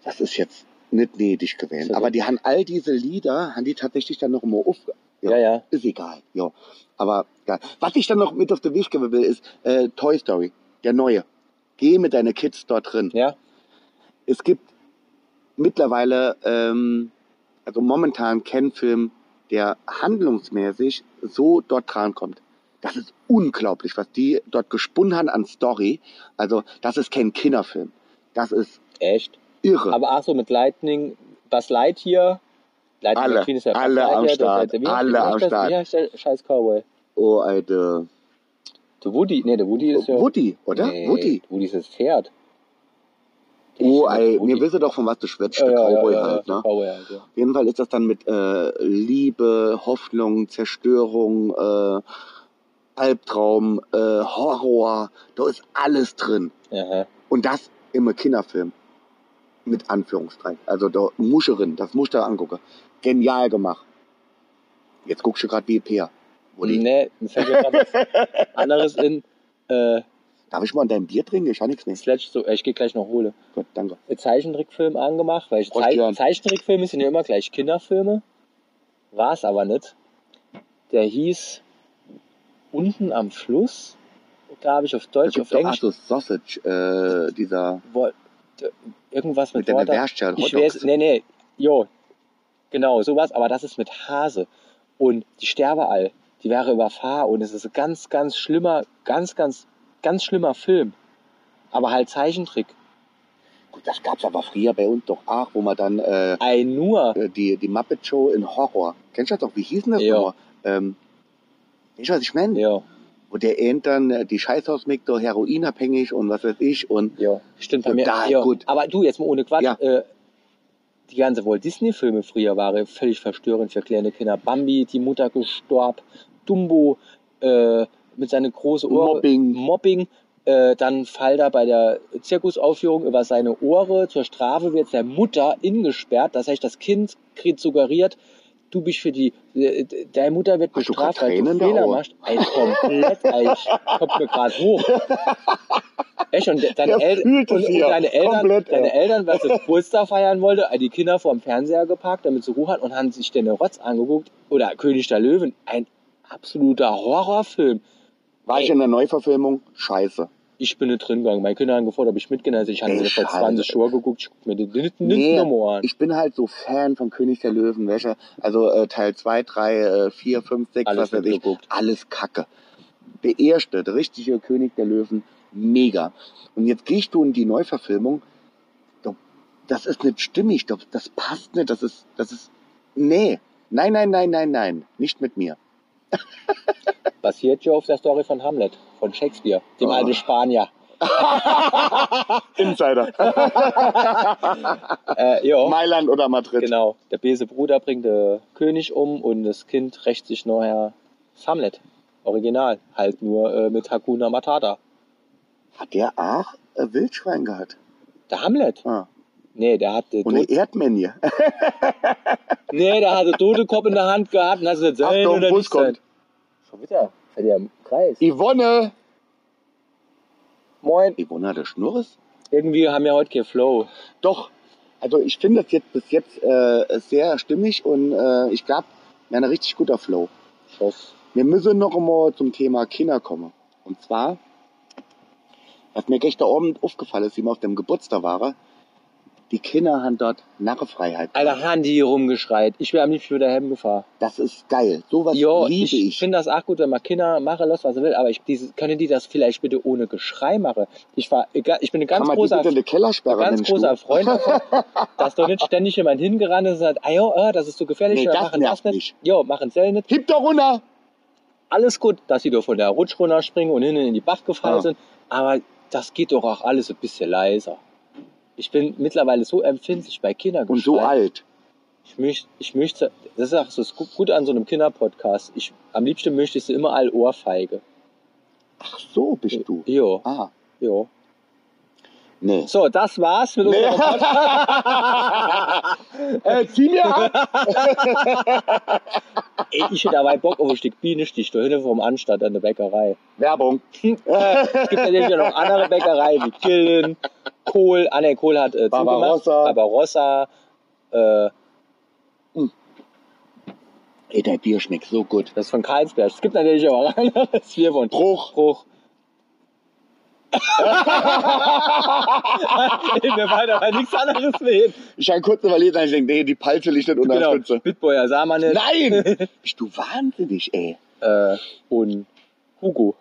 das ist jetzt nicht nötig gewesen. Aber die haben all diese Lieder, haben die tatsächlich dann noch immer auf. ja, ja. Ist egal, ja. Aber ja. was ich dann noch mit auf den Weg geben will, ist äh, Toy Story, der neue. Geh mit deinen Kids dort drin. Ja, Es gibt mittlerweile, ähm, also momentan keinen Film, der handlungsmäßig so dort drankommt. Das ist unglaublich, was die dort gesponnen haben an Story. Also, das ist kein Kinderfilm. Das ist echt. irre. Aber auch so mit Lightning, Buzz Lightyear. Lightning Alle, ja Buzz alle am Start, alle am? Start. Scheiß Cowboy? oh, Alter. Der Woody, nee, der Woody ist ja... Woody, oder? Nee, Woody. Woody ist das Pferd. Oh, Ich- ey, mir wisst doch, von was du schwätzt, Ja, der ja, Cowboy ja, halt, ne? Cowboy halt, ja. Auf jeden Fall ist das dann mit äh, Liebe, Hoffnung, Zerstörung, äh, Albtraum, äh, Horror, da ist alles drin. Aha. Und das im Kinderfilm. Mit Anführungszeichen. Also da Muscherin, das musst du dir angucken. Genial gemacht. Jetzt guckst du gerade BPR. Woody. Nee, mir fällt mir gerade was anderes in. Äh, Darf ich mal an deinem Bier trinken? Ich habe nichts mehr. Slash, so, äh, ich gehe gleich noch hole. Gut, danke. Einen Zeichentrickfilm angemacht, weil ich Prost, Zei. Zeichentrickfilme sind ja immer gleich Kinderfilme. War es aber nicht. Der hieß Unten am Fluss, glaube ich, auf Da Deutsch, auf Englisch. also Sausage, äh, dieser Wo, irgendwas mit mit der. Bewerstern, Ich weiß, nee, nee, jo, genau, sowas, aber das ist mit Hase. Und die Sterbeall, die wäre überfahren und es ist ein ganz, ganz schlimmer, ganz, ganz, ganz schlimmer Film. aber halt Zeichentrick. Gut, das gab's aber früher bei uns doch auch, wo man dann äh, Ein nur. äh, die, die Muppet Show in Horror. Kennst du das doch? Wie hieß denn das Ja. nochmal? Ähm, weißt du, was ich meine? Ja, Wo der End dann äh, die Scheißhausmiktor heroinabhängig und was weiß ich und ja. Stimmt bei mir. Total ja. gut. Aber du, jetzt mal ohne Quatsch. Ja. Äh, die ganze Walt Disney-Filme früher waren völlig verstörend für kleine Kinder. Bambi, die Mutter gestorben, Dumbo äh, mit seinen großen Ohren. Mobbing. Mobbing. Äh, dann fall da bei der Zirkusaufführung über seine Ohre. Zur Strafe wird der Mutter ingesperrt. Das heißt, das Kind kriegt suggeriert, du bist für die, äh, deine Mutter wird Hast bestraft, weil du der Fehler machst. Ey, komplett, ey, kommt mir gerade hoch. Echt, und deine, El und, und deine Eltern, Komplett, deine ja. Eltern, weil sie Geburtstag feiern wollte, die Kinder vor dem Fernseher geparkt, damit sie Ruhe hat und haben sich den Rotz angeguckt. Oder König der Löwen, ein absoluter Horrorfilm. war ich in der Neuverfilmung? Scheiße. Ich bin nicht drin gegangen. Meine Kinder haben gefordert, ob ich mitgehe. Also ich habe mir vor schade. 20 Schuhe geguckt. Ich guck mir den nicht Nee, an. ich bin halt so Fan von König der Löwen, welche, also äh, Teil 2, 3, 4, 5, 6, Alles was weiß ich, mitgeguckt. alles Kacke. Der erste, der richtige König der Löwen, mega. Und jetzt gehst du in die Neuverfilmung, das ist nicht stimmig, das passt nicht, das ist, das ist, nee, nein, nein, nein, nein, nein, nicht mit mir. Basiert ja auf der Story von Hamlet, von Shakespeare, dem Oh. alten Spanier. Insider. Äh, ja, Mailand oder Madrid. genau. Der böse Bruder bringt den König um und das Kind rächt sich nachher das Hamlet. Original. Halt nur äh, mit Hakuna Matata. Hat der auch äh, Wildschwein gehabt? Der Hamlet? Ah. Nee, der hat, äh, Und eine tot, Erdmännche. Nee, der hatte tote Kopf in der Hand gehabt und hat gesagt, sein Achtung, oder Bus nicht sein. kommt. Schon wieder. Fährt der im Kreis. Yvonne! Moin. Yvonne hat der Schnurres? Irgendwie haben wir heute kein Flow. Doch. Also ich finde das jetzt bis jetzt äh, sehr stimmig und äh, ich glaube, wir haben ein richtig guter Flow. Schoss. Wir müssen noch einmal zum Thema Kinder kommen. Und zwar, was mir gestern Abend aufgefallen ist, wie wir auf dem Geburtstag waren, die Kinder haben dort Narrefreiheit. Alter, haben die hier rumgeschreit. Ich wäre am liebsten wieder heimgefahren. Das ist geil. Sowas Ja, liebe ich, ich. finde das auch gut, wenn man Kinder machen lässt, was er will, aber ich, diese, können die das vielleicht bitte ohne Geschrei machen? Ich, war, ich bin ein ganz Kann großer, die Kellersperre ganz großer? Freund davon, dass doch nicht ständig jemand hingerannt ist und sagt, ah jo, äh, das ist so gefährlich, Nee, das machen das nicht. Jo, machen Zell nicht. Gib doch runter! Alles gut, dass sie doch von der Rutsch runterspringen und hinten in die Bach gefallen Ja. sind, aber das geht doch auch alles ein bisschen leiser. Ich bin mittlerweile so empfindlich bei Kindern. Und so alt. Ich möchte, ich möchte, das ist auch so das Gute an so einem Kinderpodcast. Ich, am liebsten möchte ich sie immer all Ohrfeige. Ach so bist du. Jo, Ah, jo. Nee. So, das war's mit Nee. unserem Podcast. äh, zieh mir ab! Ey, ich hätte dabei Bock auf ein Stück Bienenstich da hinten vom Anstatt an der Bäckerei. Werbung. Es gibt natürlich auch noch andere Bäckereien wie Killen, Kohl. Ah, ne, Kohl hat äh, Barbarossa. Barbarossa. Äh, Ey, der Bier schmeckt so gut. das ist von Karlsberg. Es gibt natürlich auch anderes Bier von Bruch. Bruch. Mir war nichts anderes sehen. Ich habe kurz überlegt, ich denke, nee, die Palze liegt nicht unter der Genau, Spitze. Bitboyer sah man nicht. Nein! Bist du wahnsinnig, ey. Äh, und Hugo.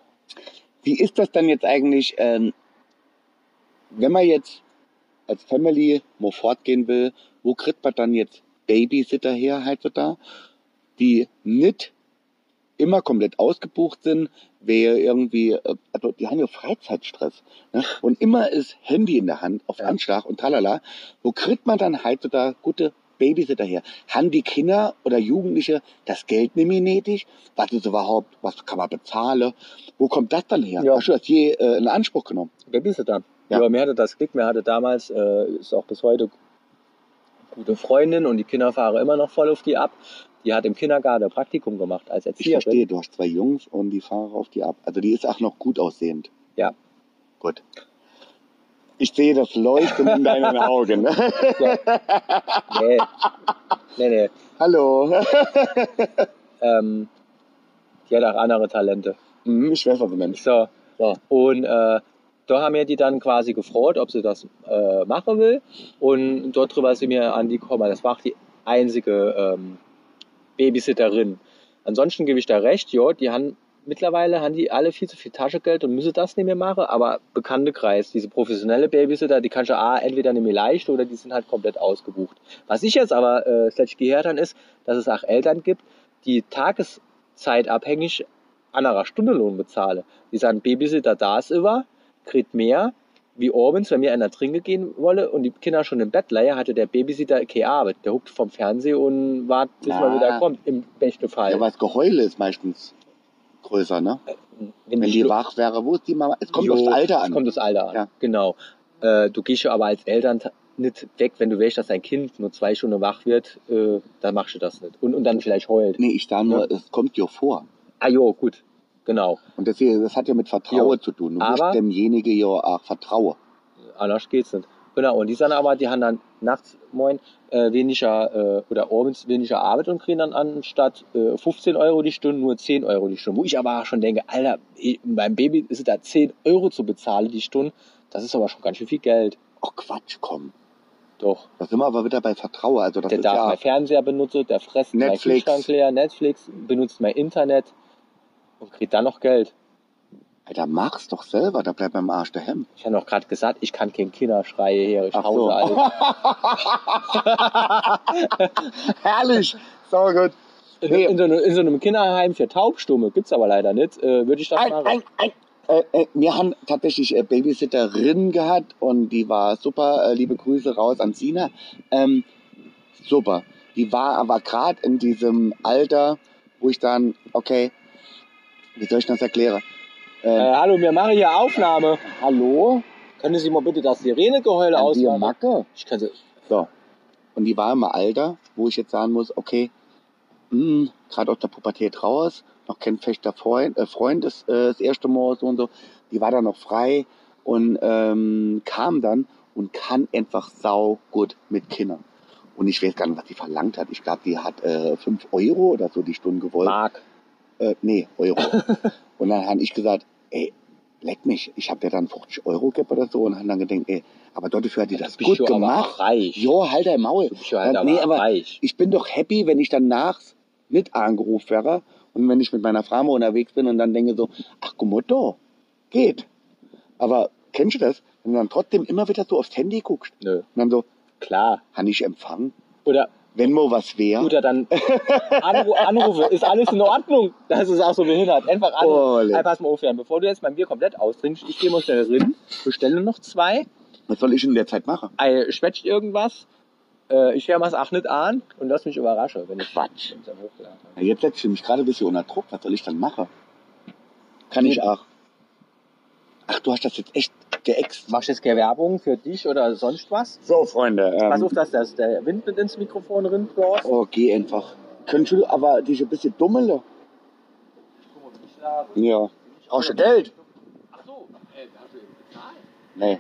Wie ist das dann jetzt eigentlich, ähm, wenn man jetzt als Family mal fortgehen will, wo kriegt man dann jetzt Babysitter her, heißt da, die nicht immer komplett ausgebucht sind, wer irgendwie, äh, also die haben ja Freizeitstress. Ne? Und immer ist Handy in der Hand auf Ja. Anschlag und tralala. Wo kriegt man dann heutzutage gute Babysitter her? Haben die Kinder oder Jugendliche das Geld mehr nötig? Was ist überhaupt, was kann man bezahlen? Wo kommt das dann her? Ja. Hast du das je äh, in Anspruch genommen? Babysitter. Ja. Ja, mir hatte das Glück, mir hatte damals, äh, ist auch bis heute gute Freundin und die Kinder fahren immer noch voll auf die ab. Die hat im Kindergarten Praktikum gemacht als Ich Erzieherin. verstehe, du hast zwei Jungs und die fahren auf die ab. Also die ist auch noch gut aussehend. Ja. Gut. Ich sehe das Leuchten in deinen Augen. Nee. nee, nee. Hallo. Ähm, die hat auch andere Talente. Hm, ich du meinst. So. Ja. Und äh, da haben wir die dann quasi gefreut, ob sie das äh, machen will. Und dort drüber sie mir an die gekommen. Das war auch die einzige ähm, Babysitterin. Ansonsten gebe ich da recht, ja, die haben mittlerweile haben die alle viel zu viel Taschengeld und müssen das nicht mehr machen, aber bekannte Kreis, diese professionelle Babysitter, die kannst du A, entweder nicht mehr leicht oder die sind halt komplett ausgebucht. Was ich jetzt aber äh, letztlich gehört habe, ist, dass es auch Eltern gibt, die tageszeitabhängig anderer Stundenlohn bezahlen. Die sagen, Babysitter da ist über, kriegt mehr, wie abends, wenn wir einer trinken gehen wolle und die Kinder schon im Bett leihen, hatte der Babysitter keine Arbeit. Der huckt vom Fernseher und wartet, bis man wieder kommt, im besten Fall. Ja, aber das Geheule ist meistens größer, ne? wenn Wenn die wach wäre, wo ist die Mama? Es kommt Jo, aufs Alter Es an. kommt das Alter an, Ja. genau. Äh, du gehst ja aber als Eltern nicht weg, wenn du weißt, dass dein Kind nur zwei Stunden wach wird, äh, dann machst du das nicht. Und, und dann vielleicht heult. Nee, ich sage nur, Ja. es kommt dir vor. Ah jo, gut, genau. Und deswegen, das hat ja mit Vertrauen zu tun. Du Aber- musst demjenigen ja auch vertrauen. Anders geht's nicht. Genau, und die sind aber, die haben dann nachts, moin, äh, weniger, äh, oder abends weniger Arbeit und kriegen dann anstatt äh, 15 Euro die Stunde nur 10 Euro die Stunde. Wo ich aber auch schon denke, Alter, eh, beim Baby ist es da 10 Euro zu bezahlen die Stunde. Das ist aber schon ganz schön viel Geld. Oh Quatsch, komm. Doch. Da sind wir aber wieder bei Vertrauen. Also das der darf ja mein Fernseher benutzen, der fresst mein Netflix. Kühlschrank leer, Netflix, benutzt mein Internet und kriegt dann noch Geld. Alter, mach's doch selber, da bleibt beim Arsch der Hemm. Ich habe noch gerade gesagt, ich kann kein Kinderschreie her, ich Ach hause so. alles. Herrlich. So gut. In, Nee. in, so einem, in so einem Kinderheim für Taubstumme gibt's aber leider nicht. Äh, Würde ich das Ein, machen? ein, ein. Äh, äh, wir haben tatsächlich äh, Babysitterin gehabt und die war super. Äh, liebe Grüße raus an Sina. Ähm, super. Die war aber gerade in diesem Alter, wo ich dann, okay, wie soll ich das erklären? Äh, Äh, hallo, wir machen hier Aufnahme. hallo? Können Sie mal bitte das Sirenegeheule dir ausmachen? Macke? Ich kann sie. So. Und die war im Alter, wo ich jetzt sagen muss, okay, gerade aus der Pubertät raus, noch kein fechter Freund, äh, Freund ist äh, das erste Mal so und so. Die war da noch frei und ähm, kam dann und kann einfach sau gut mit Kindern. Und ich weiß gar nicht, was die verlangt hat. Ich glaube, die hat äh, 5 Euro oder so die Stunde gewollt. Mark. Äh, nee, Euro. und dann habe ich gesagt, ey, leck mich, ich habe dir dann 50 Euro gegeben oder so und habe dann gedacht, ey, aber dafür hat die das gut aber gemacht. reich. Jo, halt dein Maul. Du bist ja halt Ja, aber, nee, aber reich. ich bin doch happy, wenn ich danach nicht angerufen wäre und wenn ich mit meiner Frau mal unterwegs bin und dann denke so, ach da, geht. Aber kennst du das? Wenn du dann trotzdem immer wieder so aufs Handy guckst Nö, und dann so, klar. kann ich empfangen? Oder, Wenn mal was wäre. oder dann Anru Anrufe. Ist alles in Ordnung? Das ist auch so behindert. Einfach Oh, anrufen. Hey, pass mal auf, Jan, bevor du jetzt mein Bier komplett austrinkst, ich gehe mal schnell rein, bestelle noch zwei. Was soll ich in der Zeit machen? Ei, schwätzt irgendwas. Äh, ich höre mal auch nicht an und lass mich überraschen, wenn ich Quatsch. Na, jetzt setze ich mich gerade ein bisschen unter Druck. Was soll ich dann machen? Kann ich auch. Ach, du hast das jetzt echt geäxt. Machst du jetzt keine Werbung für dich oder sonst was? So, Freunde. Pass Ähm, auf, dass das der Wind mit ins Mikrofon rinbläst. oh, geh einfach. Könntest du aber dich ein bisschen dummele? Ja. Brauchst du Geld? Ach so, äh, hast du bezahlt? Nee.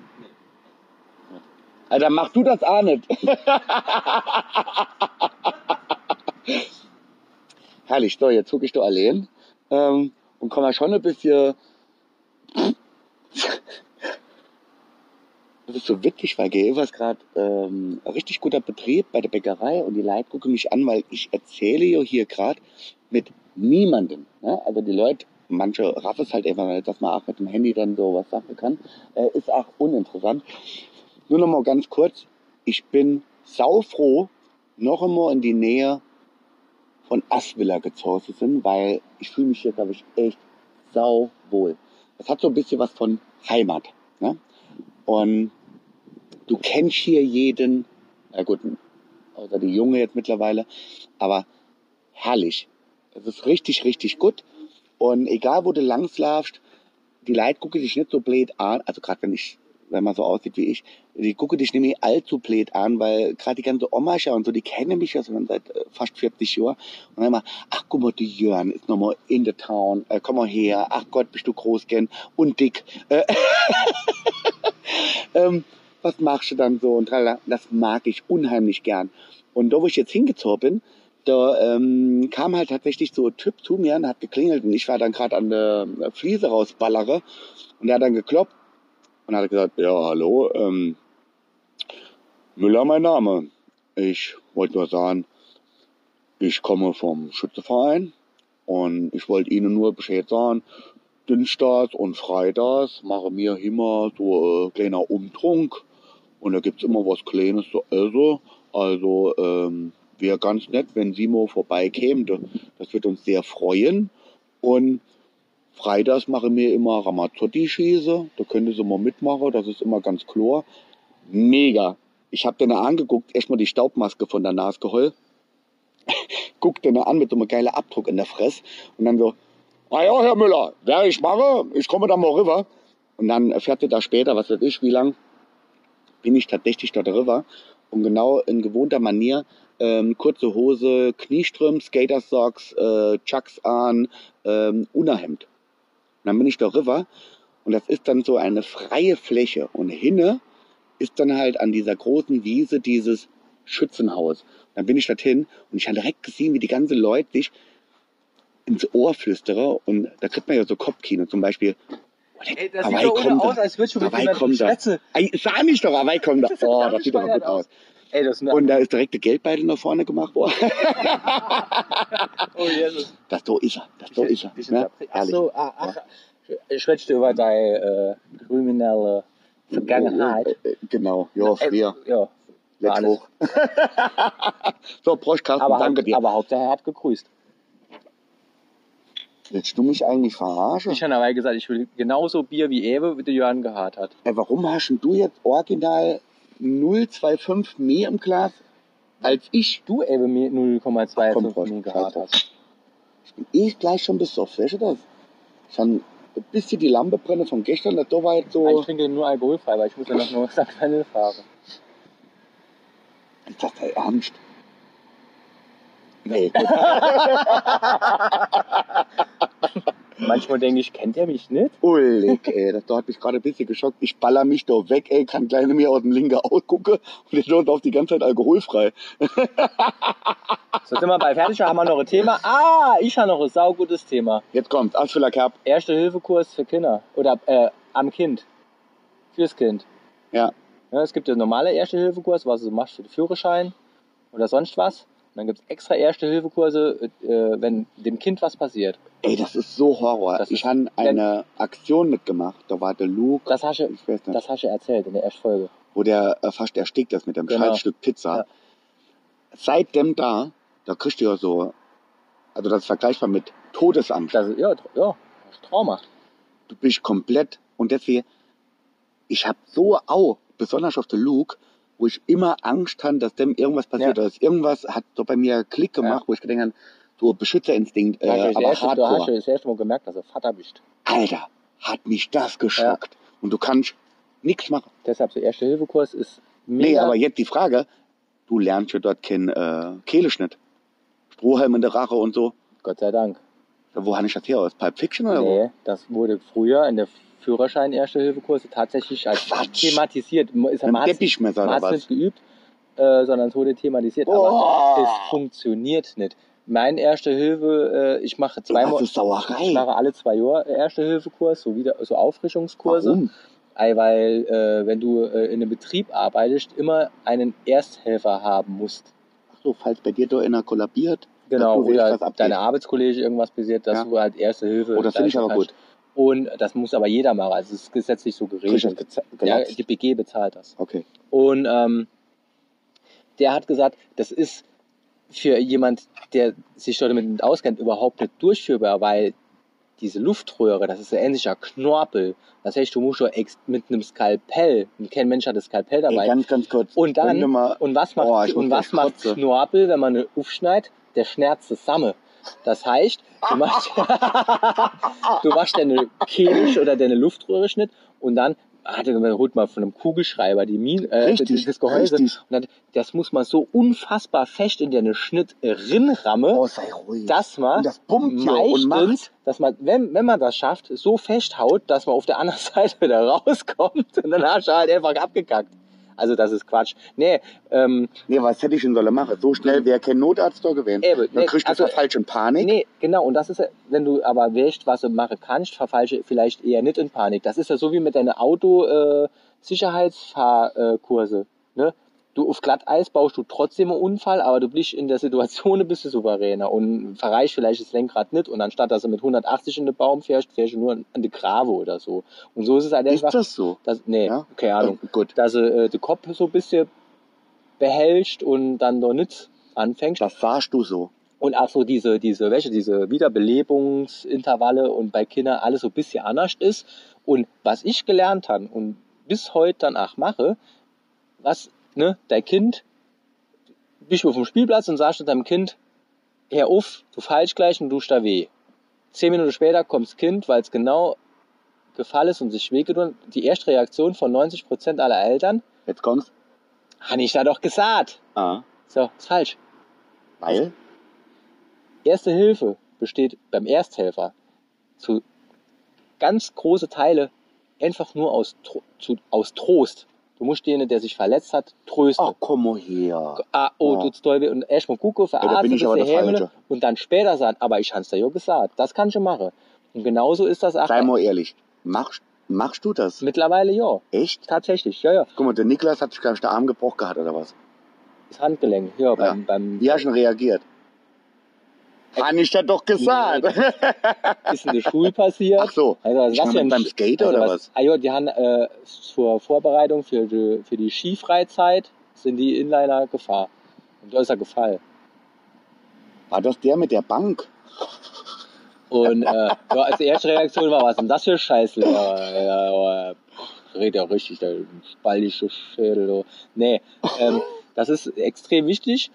Alter, mach du das auch nicht. Herrlich, so, jetzt gucke ich da allein ähm, und komme schon ein bisschen. Das ist so witzig, weil GE war gerade ähm, richtig guter Betrieb bei der Bäckerei und die Leute gucken mich an, weil ich erzähle ja hier gerade mit niemandem. Ne? Also die Leute, manche raffen es halt einfach, dass man auch mit dem Handy dann so was sagen kann, äh, ist auch uninteressant. Nur noch mal ganz kurz, ich bin saufroh, noch einmal in die Nähe von Aswiller gezogen zu sind, weil ich fühle mich hier, glaube ich, echt sau wohl. Das hat so ein bisschen was von Heimat. Ne? Und du kennst hier jeden, ja gut, außer die Junge jetzt mittlerweile, aber herrlich. Es ist richtig, richtig gut. Und egal, wo du langslaufst, die Leute gucken dich nicht so blöd an, also gerade wenn ich, wenn man so aussieht wie ich, die gucken dich mehr allzu blöd an, weil gerade die ganze Omascher und so, die kennen mich ja schon seit äh, fast 40 Jahren. Und dann immer, ach guck mal, der Jörn ist nochmal in the town, äh, komm mal her, ach Gott, bist du groß gern und dick. Äh, ähm, was machst du dann so? Und das mag ich unheimlich gern. Und da, wo ich jetzt hingezogen bin, da ähm, kam halt tatsächlich so ein Typ zu mir und hat geklingelt und ich war dann gerade an der Fliese rausballere und er hat dann geklopft und hat gesagt, ja, hallo, ähm, Müller mein Name. Ich wollte nur sagen, ich komme vom Schützeverein Und ich wollte Ihnen nur Bescheid sagen, Dienstags und Freitags machen wir immer so ein kleiner Umtrunk. Und da gibt's immer was Kleines zu essen. Also ähm, wäre ganz nett, wenn Sie mal vorbeikämen. Das wird uns sehr freuen. Und Freitags machen wir immer Ramazzotti-Schieße. Da können Sie mal mitmachen. Das ist immer ganz klar. Mega. Ich habe den angeguckt, erstmal die Staubmaske von der Nase geholt. Guck den an mit so einem geilen Abdruck in der Fresse. Und dann so, ah ja, Herr Müller, wer ich mache, ich komme da mal rüber. Und dann fährt ihr da später, was weiß ich, wie lang, bin ich tatsächlich dort rüber. Und genau in gewohnter Manier, ähm, kurze Hose, Kniestrümpf, Skatersocks, äh, Chucks an, ähm, Unterhemd. Und dann bin ich da rüber und das ist dann so eine freie Fläche. Und hinne ist dann halt an dieser großen Wiese dieses Schützenhaus. Und dann bin ich dorthin und ich habe direkt gesehen, wie die ganzen Leute sich ins Ohr flüstere und da kriegt man ja so Kopfkino zum Beispiel. Ey, das Aber sieht doch ohne aus, da. als würde schon jemandem kommt schwätze. Ey, sah nicht doch, aber ich komm da. Das sieht Oh, das sieht doch gut aus. Ey, das. Und da ist direkt der Geldbeutel nach vorne gemacht worden. oh, Jesus. Das so ist er. Das so ist er. Ne? Ach so, ah, ach, ich schwätze über deine äh, kriminelle Vergangenheit. Äh, äh, Genau, ja, früher. Ja, Let's alles. hoch. so, aber, danke dir. aber Hauptsache er hat gegrüßt. Willst du mich eigentlich verarschen? Ich habe aber gesagt, ich will genauso Bier wie Ewe, wie der Jörn gehabt hat. Ey, warum hast denn du jetzt original 0,25 mehr im Glas als ich? Du Ewe Komm, 0,25 Prost, Mil gehabt Prost. hast. Ich bin eh gleich schon besoffen, weißt du das? Ich habe ein bisschen die Lampe brenne von gestern, das war jetzt Ich so... trinke nur alkoholfrei, weil ich muss ja noch nur St. Fahren. Ist das dein Ernst? Nee. Manchmal denke ich, kennt er mich nicht? Ullig, ey, das da hat mich gerade ein bisschen geschockt. Ich baller mich da weg, ey, kann gleich mir aus dem linken Auge gucken und der dort auf die ganze Zeit alkoholfrei. So sind wir bei fertig, haben wir noch ein Thema. Ah, ich habe noch ein saugutes Thema. Jetzt kommt's, Asfüller Kerb. Erste-Hilfe-Kurs für Kinder. Oder äh, am Kind. Fürs Kind. Ja. Ja, es gibt ja normale Erste-Hilfe-Kurs, was du machst für den Führerschein oder sonst was. Und dann gibt es extra Erste-Hilfe-Kurse, äh, wenn dem Kind was passiert. Ey, das ist so Horror. Das ich habe eine Aktion mitgemacht, da war der Luke, Das hast du, das hast du erzählt in der ersten Folge. wo der äh, fast erstickt ist mit dem Genau. Scheißstück Pizza. Ja. Seitdem da, da kriegst du ja so, also das ist vergleichbar mit Todesangst. Das, ja, ja, Trauma. du bist komplett und deswegen, ich habe so auch, besonders auf der Luke, wo ich immer Angst hatte, dass dem irgendwas passiert. Ja. Dass irgendwas hat so bei mir Klick gemacht, wo ich gedacht habe, so Beschützerinstinkt, hast äh, aber erste, du hast hardcore. du das erste Mal gemerkt, dass du Vater bist. Alter, hat mich das geschockt. Und du kannst nichts machen. Deshalb der Erste-Hilfe-Kurs ist mega. Nee, aber jetzt die Frage, du lernst ja dort keinen äh, Kehleschnitt. Strohhalm in der Rache und so. Gott sei Dank. Wo habe ich das her? Aus Pulp Fiction oder wo? Nee, das wurde früher in der Führerschein Erste-Hilfe-Kurse tatsächlich als Quatsch. thematisiert. Ist, man hat was? nicht geübt, äh, sondern es wurde thematisiert. Oh. Aber es funktioniert nicht. Mein Erste Hilfe, äh, ich mache ist Sauerei. ich mache alle zwei Jahre Erste Hilfe Kurs, so wieder so Auffrischungskurse, Warum? Ei, weil äh, wenn du äh, in einem Betrieb arbeitest, immer einen Ersthelfer haben musst. Ach so, falls bei dir da einer kollabiert. Genau, oder deine Arbeitskollege irgendwas passiert, dass Ja. du halt Erste Hilfe. Oh, das finde ich aber leisten gut. Und das muss aber jeder machen, also es ist gesetzlich so geregelt. Ja, die BG bezahlt das. Okay. Und ähm, der hat gesagt, das ist für jemand, der sich dort damit auskennt, überhaupt nicht durchführbar, weil diese Luftröhre, das ist ein ähnlicher Knorpel. Das heißt, du musst schon mit einem Skalpell, und kein Mensch hat das Skalpell Ey, dabei. ganz, ganz kurz. und dann, mal, und was macht, Oh, und was macht. Knorpel, wenn man aufschneidet? Der schnärzt zusammen. Das heißt, du machst, du machst deine Kehle oder deine Luftröhre Schnitt und dann hat er holt mal von einem Kugelschreiber die Mine, äh, Richtig, das Gehäuse richtig. und dann, das muss man so unfassbar fest in deine Schnitt rinramme, oh, sei ruhig. dass man und das pumpt hier und meistens, dass man, wenn, wenn man das schafft, so festhaut, dass man auf der anderen Seite wieder rauskommt und dann hast du halt einfach abgekackt. Also das ist Quatsch. Nee, ähm, Nee, was hätte ich denn sollen machen? So schnell wäre kein Notarzt da gewesen. Eben, Dann nee, kriegst du also- falsch in Panik. Nee, genau. Und das ist, wenn du aber weißt, was du machen kannst, verfalsche vielleicht eher nicht in Panik. Das ist ja so wie mit deinen Auto-Sicherheitsfahrkurse. ne? Du auf Glatteis baust du trotzdem einen Unfall, aber du bist in der Situation ein bisschen souveräner und verreichst vielleicht das Lenkrad nicht und anstatt dass du mit 180 in den Baum fährst, fährst du nur an die Grave oder so. Und so ist es halt Ist einfach. das so? dass, nee, Ja? keine Ahnung. Äh, gut. Dass du äh, den Kopf so ein bisschen behältst und dann doch nicht anfängst. Das fahrst du so. Und auch so diese, diese, welche, diese Wiederbelebungsintervalle und bei Kindern alles so ein bisschen anders ist. Und was ich gelernt habe und bis heute dann auch mache, was, ne, dein Kind, bist du auf dem Spielplatz und sagst deinem Kind, hör auf, du falsch gleich und du da weh. Zehn Minuten später kommt das Kind, weil es genau gefallen ist und sich wehgetan. Die erste Reaktion von 90% aller Eltern, Jetzt kommst. habe ich da doch gesagt. Ah. So, ist falsch. Weil? Erste Hilfe besteht beim Ersthelfer zu ganz große Teile einfach nur aus, zu, aus Trost. Du musst den, der sich verletzt hat, trösten. Ach, komm mal her. Ah, oh, Ja. doll weh. Und erstmal gucken, verarzten, bin ich aber der Falsche. und dann später sagen, aber ich hab's dir ja gesagt. Das kann ich machen. Und genauso ist das auch Sei mal ehrlich. Machst, machst du das? mittlerweile ja. Echt? Tatsächlich, ja, ja. Guck mal, der Niklas hat sich gleich den Arm gebrochen gehabt oder was? Das Handgelenk, ja, beim, beim Wie hast du denn reagiert? Habe ich das doch gesagt. ist in der Schule passiert. Ach so. Also, was Ich das für ein beim Skaten also oder was? Ah, ja, die haben äh, zur Vorbereitung für die, für die Skifreizeit sind die Inliner gefahren. Und da ist er gefallen. War das der mit der Bank? Und äh, ja, als erste Reaktion war, was ist denn das für Scheiße? Ja, ja, ja, red ja richtig, der spaltische Schädel. Nee, ähm, das ist extrem wichtig.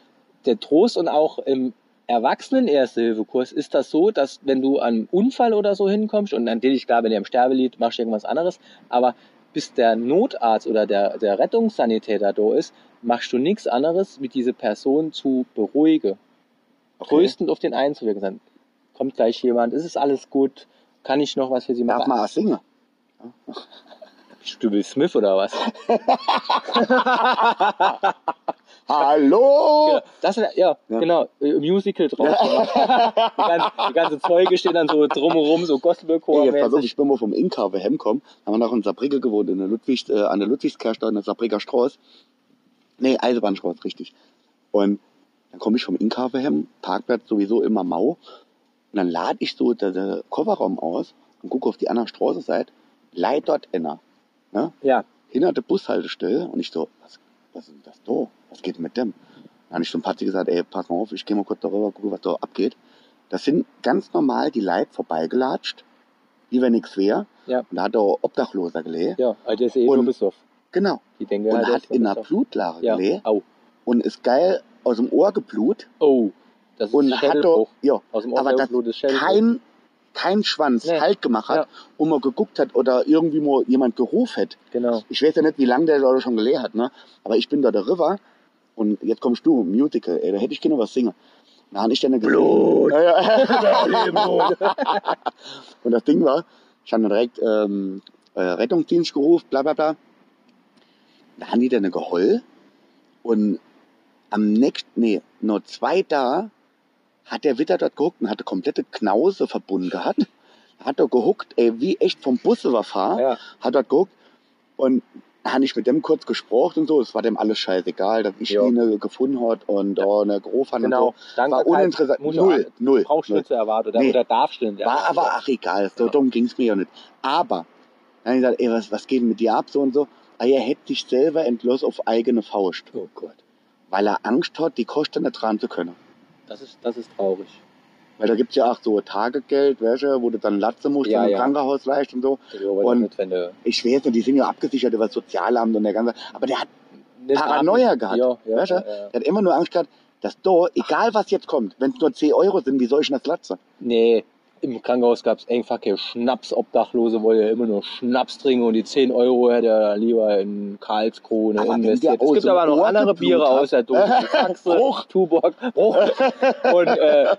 Der Trost und auch im Erwachsenen-Erste-Hilfe-Kurs ist das so, dass wenn du an einen Unfall oder so hinkommst und natürlich, klar, wenn ihr im Sterbe liegt, machst du irgendwas anderes, aber bis der Notarzt oder der, der Rettungssanitäter da ist, machst du nichts anderes, mit diese Person zu beruhigen tröstend auf den einzuwirken. Sagen, kommt gleich jemand, ist es alles gut, kann ich noch was für Sie Darf machen? man auch singen? Bist du Will Smith oder was? Hallo! Ja, das, ja, ja, genau, äh, Musical gemacht. die, ganze, die ganze Zeuge stehen dann so drumherum, so Gospelchor. Ey, jetzt pass auf, ich bin mal vom Inka heimgekommen. Haben wir noch in Saarbrücke gewohnt, in der Ludwigs, äh, an der Ludwigskirche, in der Saarbrücker Straße. Nee, Eisenbahnstraße, richtig. Und dann komme ich vom Inka heim, Parkplatz sowieso immer mau. Und dann lade ich so den, den Kofferraum aus und gucke auf die andere Straßenseite. Leid dort inner. Ne? Ja, Hinter der Bushaltestelle. Und ich so, was, was ist denn das da? Was geht mit dem? Dann habe ich zum Patti gesagt, ey, pass mal auf, ich gehe mal kurz darüber, gucke, was da abgeht. Das sind ganz normal die Leute vorbeigelatscht, wie wenn nichts wäre. Ja. Und da hat der Obdachloser gelegen. ja, also der ist eh Und- nur besoffen. Genau. Die denken, Und halt, der hat in einer. Blutlage Ja, gelegen au, und ist geil aus dem Ohr geblut. oh, das ist Und hat doch, ja, Aus dem aber das kein, kein Schwanz Nee. halt gemacht hat Ja. und mal geguckt hat oder irgendwie mal jemand gerufen hat. Genau. Ich weiß ja nicht, wie lange der da schon gelehrt hat, ne? Aber ich bin da der River und jetzt kommst du, Musical, ey, da hätte ich gerne was singen. Da habe ich dann gesehen. Blut. Und das Ding war, ich habe dann direkt ähm, äh, Rettungsdienst gerufen, bla bla bla. Da haben die dann geheult und am nächsten, nee, nur zwei da hat der Witter dort gehuckt und hatte komplette Knause verbunden gehabt. Hat er gehuckt, ey, wie echt vom Bus überfahren Ja, hat dort geguckt und habe ich mit dem kurz gesprochen und so. Es war dem alles scheißegal, dass ich Ja. ihn äh, gefunden hat und da eine gerufen genau. und so. Danke, War uninteressant. Null, auch- null. Brauchst du null. nicht zu erwarten oder, Nee. oder darfst du nicht War aber auch egal. So Ja. dumm ging's mir ja nicht. Aber dann habe ich gesagt, ey, was, was geht denn mit dir ab so und so? Ah, er hätte sich selber entschlossen auf eigene Faust, Oh Gott, weil er Angst hat, die Kosten nicht tragen zu können. das ist, das ist traurig. Weil da gibt's ja auch so Tagegeld, welche, wo du dann Latze musst Ja, und im ja. Krankenhaus leicht und so. Und- nicht, wenn du Ich weiß nicht, die sind ja abgesichert über das Sozialamt und der ganze. Aber der hat Paranoia gehabt. Ja, ja, weißt du? ja, ja. Der hat immer nur Angst gehabt, dass da, egal was jetzt kommt, wenn es nur 10 Euro sind, wie soll ich denn das latzen? Nee, im Krankenhaus gab es einfach keine Schnaps-Obdachlose, wollte ja immer nur Schnaps trinken und die 10 Euro hätte er lieber in Karlskrone Aber investiert. Es gibt aber noch andere Biere hat. aus der Dose. Bruch. Tuborg, Bruch. Und äh,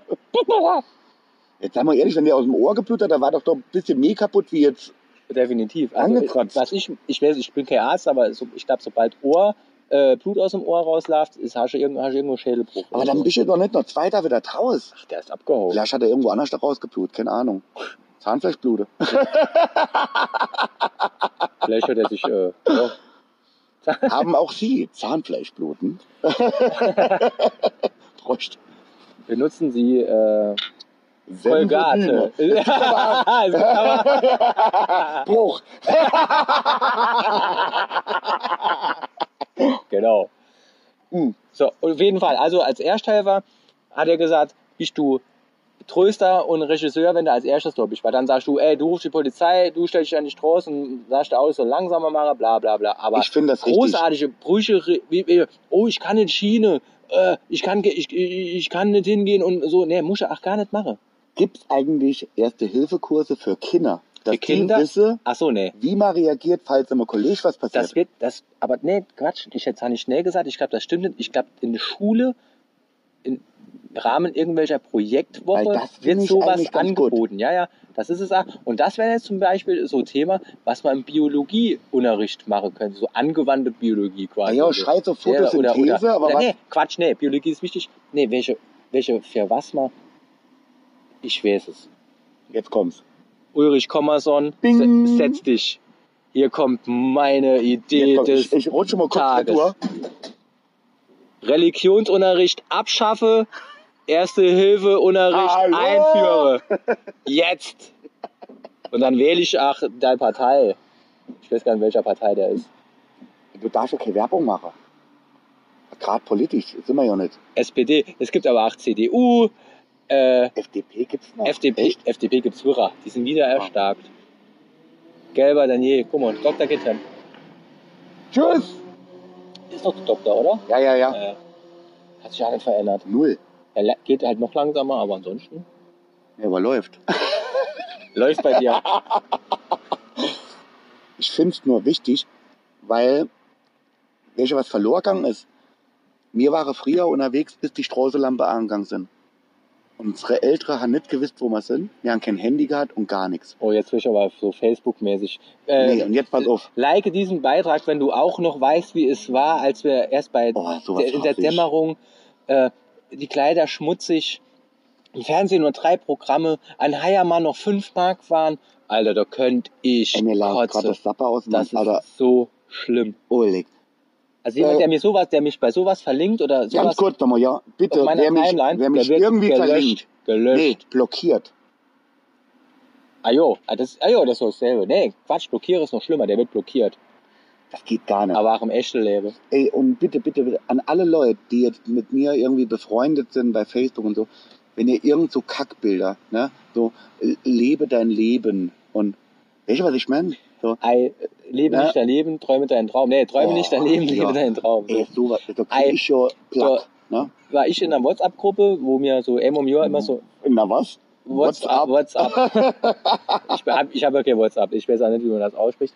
Jetzt sagen wir ehrlich, wenn der aus dem Ohr geblutet hat, da war doch doch ein bisschen mehr kaputt wie jetzt. definitiv. Also, Angekratzt. was ich, ich weiß, ich bin kein Arzt, aber so, ich glaube, sobald Ohr, äh, Blut aus dem Ohr rausläuft, ist, hast du irgendwo, hast du irgendwo Schädelbruch. Aber dann bist du doch nicht noch zwei da wieder draus. Ach, der ist abgehauen. Vielleicht hat er irgendwo anders da rausgeblutet, keine Ahnung. Zahnfleischblute. Vielleicht hat er sich, äh, ja, Haben auch Sie Zahnfleischbluten? Prost. Benutzen Sie äh, Aber- Bruch. genau. Hm. So, auf jeden Fall. Also als Ersthelfer hat er gesagt, bist du Tröster und Regisseur, wenn du als erstes da bist. Weil dann sagst du, ey, du rufst die Polizei, du stellst dich an die Straße und sagst, der Auto soll langsamer machen, bla bla bla. Aber Ich finde das richtig. großartige Brüche, wie, wie, oh, ich kann nicht Schiene, äh, ich, kann, ich, ich ich kann nicht hingehen und so. Nee, muss ich auch gar nicht machen. Gibt es eigentlich Erste-Hilfe-Kurse für Kinder? Dass Für Kinder? die wissen, Ach so, nee. wie man reagiert, falls im Kollege was passiert. Das wird, das, aber nee, Quatsch, ich hätte es nicht schnell gesagt, ich glaube, das stimmt nicht. Ich glaube, in der Schule, im Rahmen irgendwelcher Projektwoche, wird sowas angeboten. Ja, ja, das ist es auch. Und das wäre jetzt zum Beispiel so ein Thema, was man im Biologieunterricht machen könnte, so angewandte Biologie Ah quasi. ja, schreit so Photosynthese, aber oder, was? Nee, Quatsch, nee, Biologie ist wichtig. Nee, welche, welche, für was man, ich weiß es. Jetzt kommt's. Ulrich Kommerson, Bing. se- setz dich. Hier kommt meine Idee komm, des ich, ich rutsche mal kurz Tages. retour. Religionsunterricht abschaffe, Erste-Hilfe-Unterricht einführe. Jetzt. Und dann wähle ich auch deine Partei. Ich weiß gar nicht, welcher Partei der ist. Du darfst ja keine Werbung machen. Gerade politisch sind wir ja nicht. SPD. Es gibt aber auch CDU, äh, FDP gibt's noch. FDP. Echt? FDP gibt's Wirrer. Die sind wieder erstarkt. Gelber Daniel. Guck mal, Dr. Gittern. Tschüss. Ist doch Doktor, oder? Ja, ja, ja. Äh, hat sich ja nicht verändert. Null. Er geht halt noch langsamer, aber ansonsten Ja, aber läuft. läuft bei dir. Ich finde es nur wichtig, weil, welche was verloren gegangen ist. Wir waren früher unterwegs, bis die Straßenlampe angegangen sind. Unsere Ältere haben nicht gewusst, wo wir sind. Wir haben kein Handy gehabt und gar nichts. Oh, jetzt will ich aber so Facebook-mäßig. Äh, nee, und jetzt pass auf. Like diesen Beitrag, wenn du auch noch weißt, wie es war, als wir erst bei Oh, der, in der. Dämmerung äh, die Kleider schmutzig, im Fernsehen nur drei Programme, ein Heiermann noch fünf Mark waren. Alter, da könnt ich Ey, mir lag gerade das Sapper aus Das. Alter, ist so schlimm. Oleg. Also jemand, Äh, der mir sowas, der mich bei sowas verlinkt oder Ganz sowas kurz nochmal, ja. Bitte, wer mich, Timeline, wer mich der wird irgendwie gelöscht, verlinkt. gelöscht. Nee, blockiert. Ah jo, ah, das, ah jo, das ist dasselbe. Nee, Quatsch, blockiere ist noch schlimmer, der wird blockiert. Das geht gar nicht. Aber auch im echten Leben. Ey, und bitte, bitte, bitte, an alle Leute, die jetzt mit mir irgendwie befreundet sind bei Facebook und so, wenn ihr irgend so Kackbilder, ne, so, äh, lebe dein Leben und, weißt du, was ich meine? So, Ei, lebe Ja. nicht dein Leben, träume deinen Traum. Nee, träume Oh, nicht dein Leben, lebe ja. deinen Traum. ey, sowas, da krieg ich schon Plack, ne? War ich in einer WhatsApp-Gruppe, wo mir so im Jahr immer so Na was? WhatsApp, WhatsApp. ich hab, ich habe ja kein WhatsApp, ich weiß auch nicht, wie man das ausspricht.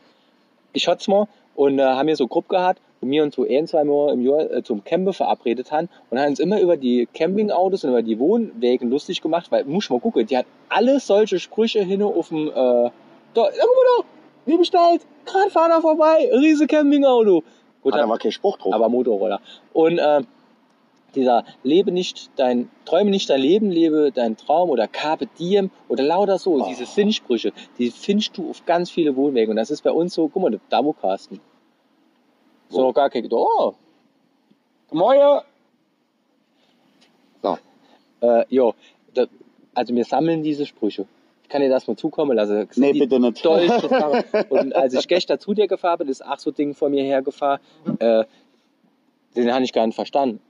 Ich hatte mal und äh, haben wir so Gruppe gehabt, wo wir uns so ein, zwei Mal im Jahr äh, zum Campen verabredet haben und haben uns immer über die Campingautos und über die Wohnwegen lustig gemacht, weil, muss mal gucken, die hat alle solche Sprüche hin auf dem, äh, da, da, guck mal da, liebe Stalt, gerade fahren da vorbei, riese Campingauto. Gut, Ah, da war kein Spruch drauf. aber Motorroller. Und äh, dieser lebe nicht dein, träume nicht dein Leben, lebe dein Traum oder Carpe Diem oder lauter so, Oh. diese Sinnsprüche, die findest du auf ganz viele Wohnwegen. Und das ist bei uns so, guck mal, da wo Carsten. So noch gar kein, oh, Moje! So, äh, jo, da, also wir sammeln diese Sprüche. Ich kann dir das mal zukommen lassen. nee, bitte nicht. Und als ich gestern zu dir gefahren bin, ist auch so Ding vor mir hergefahren, äh, den habe ich gar nicht verstanden.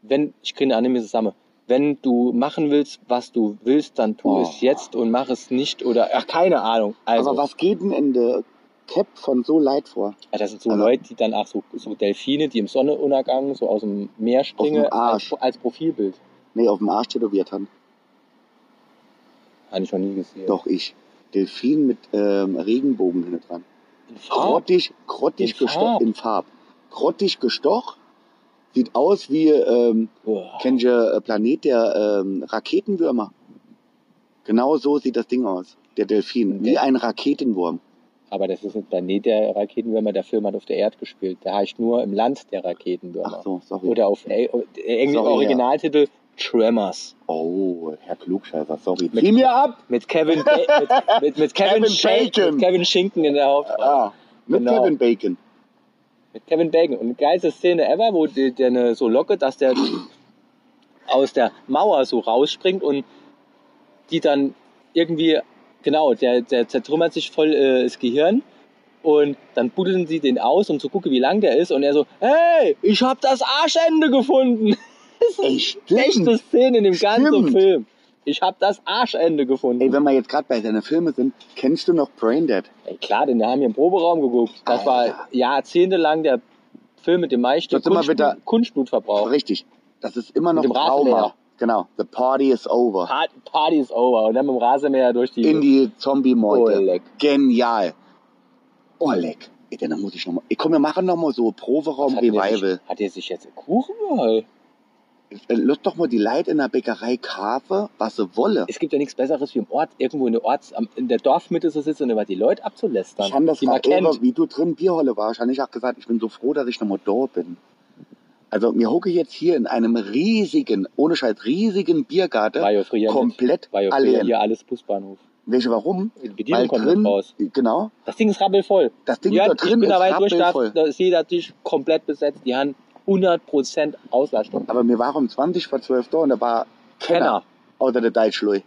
Wenn, ich kriege eine zusammen. Wenn du machen willst, was du willst, dann tu Oh. es jetzt und mach es nicht oder, ach, keine Ahnung. Also, Aber was geht denn in der Cap von so Leid vor? ja, das sind so Also- Leute, die dann auch so, so Delfine, die im Sonnenuntergang so aus dem Meer springen, Auf dem Arsch. als, als Profilbild. Nee, auf dem Arsch tätowiert haben. Habe ich noch nie gesehen. Doch, ich. Delfin mit ähm, Regenbogen hinten dran. In Farb? Grottig, grottig In gestoch Farb? in Farb. Grottig gestoch. Sieht aus wie, ähm, kennt ihr äh, Planet der ähm, Raketenwürmer? Genau so sieht das Ding aus. Der Delfin. Wie Der- ein Raketenwurm. Aber das ist ein Planet der Raketenwürmer. Der Film hat auf der Erde gespielt. Der heißt nur im Land der Raketenwürmer. Ach so, sorry. Oder auf äh, Englisch Sorry, Originaltitel Tremors. Oh, Herr Klugscheißer, sorry. Mit- Zieh mir ab! Mit Kevin, mit, mit, mit Kevin, Kevin Shan- Bacon. mit Kevin Schinken in der Hauptrolle. Ah, mit Genau. Kevin Bacon. Mit Kevin Bacon. Und geilste Szene ever, wo der, der eine so locke, dass der aus der Mauer so rausspringt und die dann irgendwie, genau, der, der zertrümmert sich voll äh, das Gehirn und dann buddeln sie den aus, um zu gucken, wie lang der ist und er so, hey, ich hab das Arschende gefunden. Das Ey, ist stimmt. die beste Szene in dem ganzen Stimmt. Film. Ich hab das Arschende gefunden. Ey, wenn wir jetzt gerade bei deinen Filmen sind, kennst du noch Braindead? Ey, klar, denn wir haben hier im Proberaum geguckt. Das war Alter. jahrzehntelang der Film mit dem meisten Kunstblut, Kunstblutverbrauch. Richtig. Das ist immer noch Mit dem Trauma. Rasenmäher. Genau. The party is over. Part- Party is over. Und dann mit dem Rasenmäher durch die... In die Zombie-Meute. Oh, leck. Genial. Oh, leck. Ey, dann muss ich nochmal. Komm, wir machen nochmal so Was hat der Proberaum-Revival. sich- Hat er sich jetzt einen Kuchen geholt? Äh, Lass doch mal die Leute in der Bäckerei kaufen, was sie wolle. Es gibt ja nichts Besseres, wie im Ort, irgendwo in der, Orts, in der Dorfmitte zu sitzen und über die Leute abzulästern, Ich habe das kennt. eben, wie du drin Bierholle warst, habe ich auch gesagt, ich bin so froh, dass ich nochmal da bin. Also, mir hocke jetzt hier in einem riesigen, ohne Scheiß, riesigen Biergarten, War ja früher komplett nicht. War ja früher allein. hier alles Busbahnhof. Welche, warum? Die Bedienung Weil kommt drin, raus. genau, Das Ding ist rabbelvoll. das Ding ja, da ich drin bin ist da weit durch, da, rappelvoll. da ist jeder Tisch komplett besetzt. Die haben 100% Auslastung. Aber mir war um 20 vor 12 da und da war Kenner. Kenner. Oder der Deutschlui.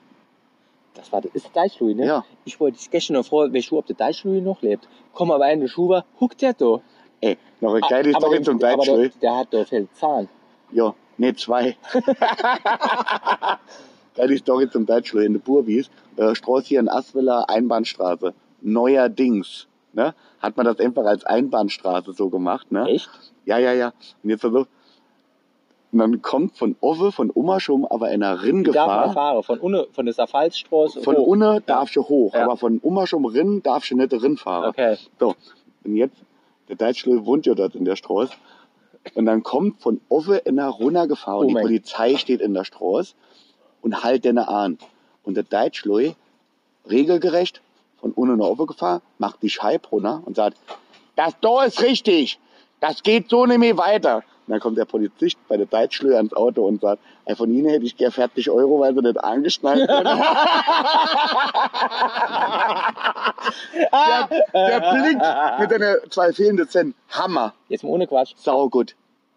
Das war, ist der Deichluи, ne? Ja. Ich wollte dich gestern noch fragen, welche Schuhe, ob der Deichlui noch lebt. Komm aber in die Schuhe, huckt der da. Ey, noch eine kleine aber, Story zum der, aber der, der hat doch viel Zahn. Ja, ne, zwei. Geile Story zum Deutschlui in der Burwies. Äh, Straße hier in Aswiller, Einbahnstraße. Neuerdings. Ne? Hat man das einfach als Einbahnstraße so gemacht. Ne? Echt? Ja, ja, ja. Und jetzt so. Und dann kommt von Owe, von Oma schon, aber in einer Die darf man fahren. Von, unne, von der Safalstraße Von hoch. unne darfst du hoch, Ja. aber von Oma schon Rinn darfst du nicht Rinn fahren. Okay. So, und jetzt, der Deutschlöwe wohnt ja dort in der Straße. Und dann kommt von Owe in einer runtergefahren. Oh die mein- Polizei steht in der Straße und halt den an. Und der Deutschlöwe, regelgerecht, von unten nach Owe gefahren, macht die Scheibe runter und sagt, das da ist richtig. Das geht so nicht mehr weiter. Und dann kommt der Polizist bei der Deutschlöwe ans Auto und sagt, ey, von Ihnen hätte ich gern 40 Euro, weil Sie nicht angeschnallt sind. der, der Blick mit den zwei fehlenden Zähnen. Hammer. Jetzt mal ohne Quatsch. Sau gut.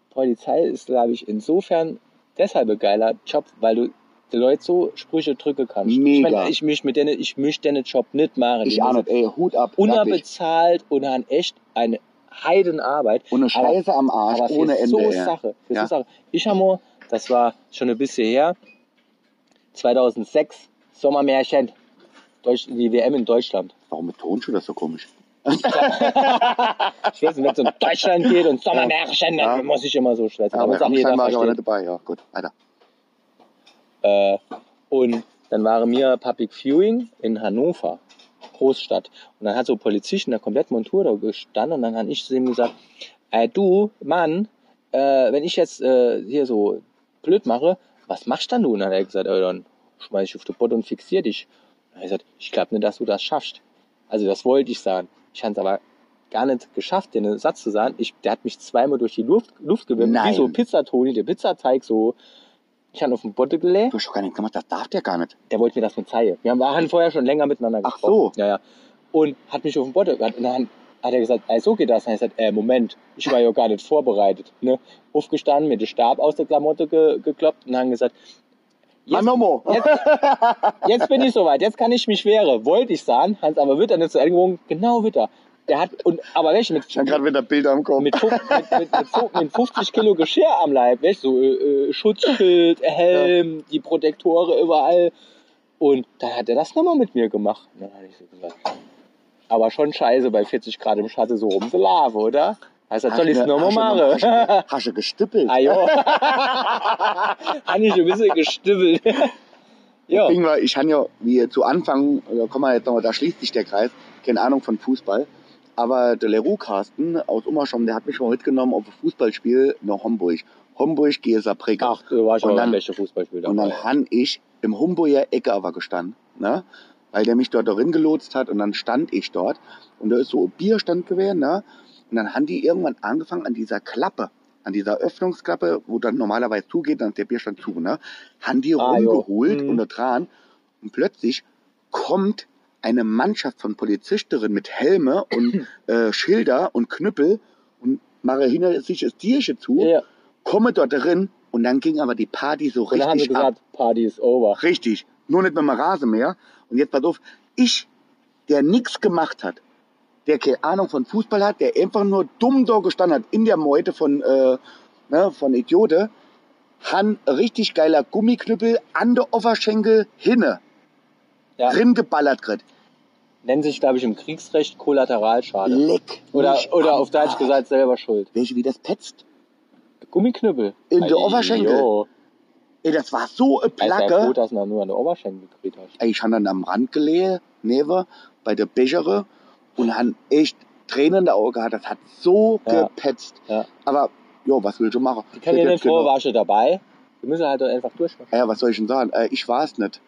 Polizei ist, glaube ich, insofern deshalb ein geiler Job, weil du die Leute so Sprüche drücken kannst. Ich, Mega. mein, ich mich mit denen, ich möchte den Job nicht machen. Ich auch nicht, ey, Hut ab. Unterbezahlt und haben echt eine Heidenarbeit. Und eine Scheiße am Arsch, aber ohne Ende. so ey. Sache, für Ja. so Sache. Ich habe das war schon ein bisschen her, 2006, Sommermärchen, Deutsch, die WM in Deutschland. Warum mit Tonschuh das so komisch? Ich weiß nicht, wenn es um Deutschland geht und Sommermärchen, dann Ja. muss ich immer so schwätzen. Ja, aber aber auch jeder war ich aber nicht dabei. Ja, gut, weiter. Äh, und dann waren wir Public Viewing in Hannover, Großstadt. Und dann hat so ein Polizist in der kompletten Montur da gestanden und dann habe ich zu ihm gesagt, äh, du, Mann, äh, wenn ich jetzt äh, hier so blöd mache, was machst dann du? Und dann hat er gesagt, äh, dann schmeiß ich auf den Boden und fixier dich. Er hat gesagt, ich glaube nicht, dass du das schaffst. Also das wollte ich sagen. Ich habe es aber gar nicht geschafft, den Satz zu sagen. Ich, der hat mich zweimal durch die Luft, Luft gewimmt, Nein. wie so Pizzatoni, der Pizzateig so. Ich habe auf den Boden gelegt Du hast doch gar nicht gemacht, das darf der gar nicht. der wollte mir das mit zeigen. Wir haben- waren vorher schon länger miteinander Ach gesprochen. so. Ja, ja. Und hat mich auf den Boden und dann hat er gesagt, so geht das. Und dann hat er gesagt, äh, Moment, ich war ja gar nicht vorbereitet. Ne? Aufgestanden, mir den Stab aus der Klamotte ge gekloppt und haben gesagt, jetzt, jetzt, jetzt bin ich soweit, jetzt kann ich mich wehren. Wollte ich sagen, Hans, aber wird er nicht zu Ende gewungen? Genau, wird er. Der hat, und, aber welche mit, Ich habe gerade wieder Bilder am Kopf. mit, mit, mit, mit, fünf- mit 50 Kilo Geschirr am Leib, weißt, so äh, äh, Schutzschild, Helm, die Protektore überall. Und dann hat er das nochmal mit mir gemacht. Und dann habe ich so gesagt, aber schon scheiße bei 40 Grad im Schatten so rumzulaufen, oder? Heißt, das soll ich es nochmal du- machen? Hast du gestippelt? Ah, jo. Habe ich ein bisschen ja. War, ich habe ja, wie zu Anfang, da kommen wir jetzt noch, da schließt sich der Kreis, keine Ahnung von Fußball. Aber der Leroux Carsten aus Ummerschom, der hat mich mal mitgenommen auf ein Fußballspiel nach Homburg. Homburg gegen Saarbrücken. Ach, du warst Und schon dann- ein beste Fußballspieler. Und dann han ich im Homburger Ecke aber gestanden, ne? Weil der mich dort darin gelotst hat und dann stand ich dort und da ist so ein Bierstand gewesen, ne? Und dann haben die irgendwann angefangen an dieser Klappe, an dieser Öffnungsklappe, wo dann normalerweise zugeht, dann ist der Bierstand zu, ne? Haben die Ah, jo. rumgeholt Mhm. und da dran und plötzlich kommt eine Mannschaft von Polizistinnen mit Helme und äh, Schilder und Knüppel und mache hinter sich das Tierchen zu, Ja. komme dort drin und dann ging aber die Party so Und dann haben sie richtig ab. gesagt, Party ist over. Richtig. Nur nicht mit dem Rasenmäher. Und jetzt pass auf, ich, der nichts gemacht hat, der keine Ahnung von Fußball hat, der einfach nur dumm da gestanden hat in der Meute von, äh, ne, von Idiote, han richtig geiler Gummiknüppel an der Oberschenkel hinne, Ja. drin geballert kriegt. Nennen sich, glaube ich, im Kriegsrecht Kollateralschade. Leck. Oder, oder auf Deutsch gesagt, selber schuld. Welche, wie das petzt? Gummiknüppel. In der Oberschenkel? Jo. Ey, das war so eine Er ist ja froh, Placke. dass du nur an der Oberschenkel gekriegt hast. Ey, ich han dann am Rand gelegen, neben, bei der Bechere, und han echt Tränen in der Augen gehabt. Das hat so Ja. gepetzt. Ja. Aber, jo, was willst du machen? Ich dir Steht nicht genau- du dabei. Wir müssen halt einfach durchmachen. Ja, was soll ich denn sagen? Äh, ich war's nicht.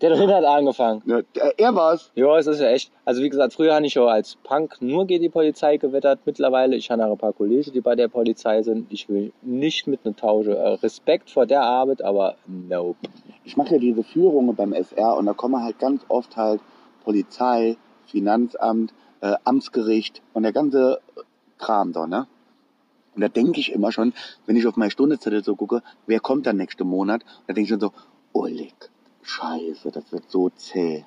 Der hat hat angefangen. Ne, äh, er war's. Ja, es ist ja echt. Also wie gesagt, früher habe ich ja als Punk nur gegen die Polizei gewettert. Mittlerweile, ich habe ein paar Kollegen, die bei der Polizei sind. Ich will nicht mit einer Tausche. Äh, Respekt vor der Arbeit, aber nope. Ich mache ja diese Führungen beim SR und da kommen halt ganz oft halt Polizei, Finanzamt, äh, Amtsgericht und der ganze Kram da, ne? Und da denke ich immer schon, wenn ich auf meine Stundezettel so gucke, wer kommt dann nächsten Monat? Da denke ich schon so, oh leck, scheiße, das wird so zäh.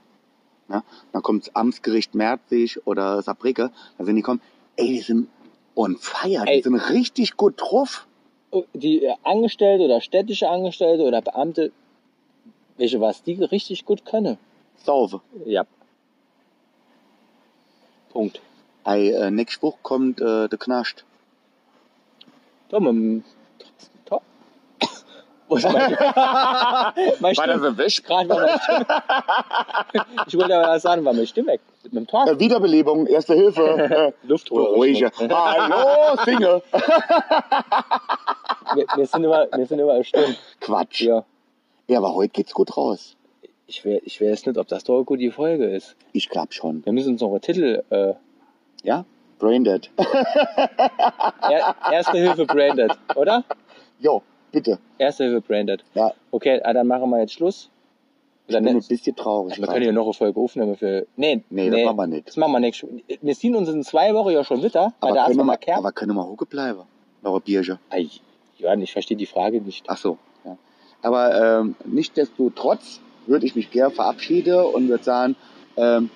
Ne? Dann kommt das Amtsgericht Merzig oder Saarbrücke, da sind die kommen, ey, die sind on fire, Ey. die sind richtig gut drauf. Oh, Die äh, Angestellte oder städtische Angestellte oder Beamte, welche was die richtig gut können. Sauve. Ja. Punkt. Ei, äh, nächste Woche kommt äh, der Knascht. Da mit dem Top. Wo ist mein, mein Stimme? ein Wisch? Gerade war meine Stimme. Ich wollte aber sagen, war meine Stimme weg. Mit dem Talk. Äh, Wiederbelebung, Erste Hilfe. Äh. Beruhige. Hallo, Singe. Wir, wir, sind immer, wir sind immer Stunden. Quatsch. Ja. Ja, aber heute geht's gut raus. Ich, we- ich weiß nicht, ob das doch eine gute Folge ist. Ich glaub schon. Wir müssen uns noch einen Titel. Äh, Ja? Braindead. er, Erste Hilfe branded, oder? Jo, bitte. Erste Hilfe branded. Ja, Okay, ah, dann machen wir jetzt Schluss. ich Oder bin ein bisschen traurig. Wir können ja noch eine Folge aufnehmen für. Nee, Nee, das machen wir nicht. Das machen wir nicht. Wir sehen uns in zwei Wochen ja schon wieder. Aber, der können wir, Kerb. aber können wir hoch bleiben? Noch ein Bierchen. Johann, ich verstehe die Frage nicht. Ach so. Ja. Aber ähm, nichtsdestotrotz würde ich mich gern verabschieden und würde sagen, ähm,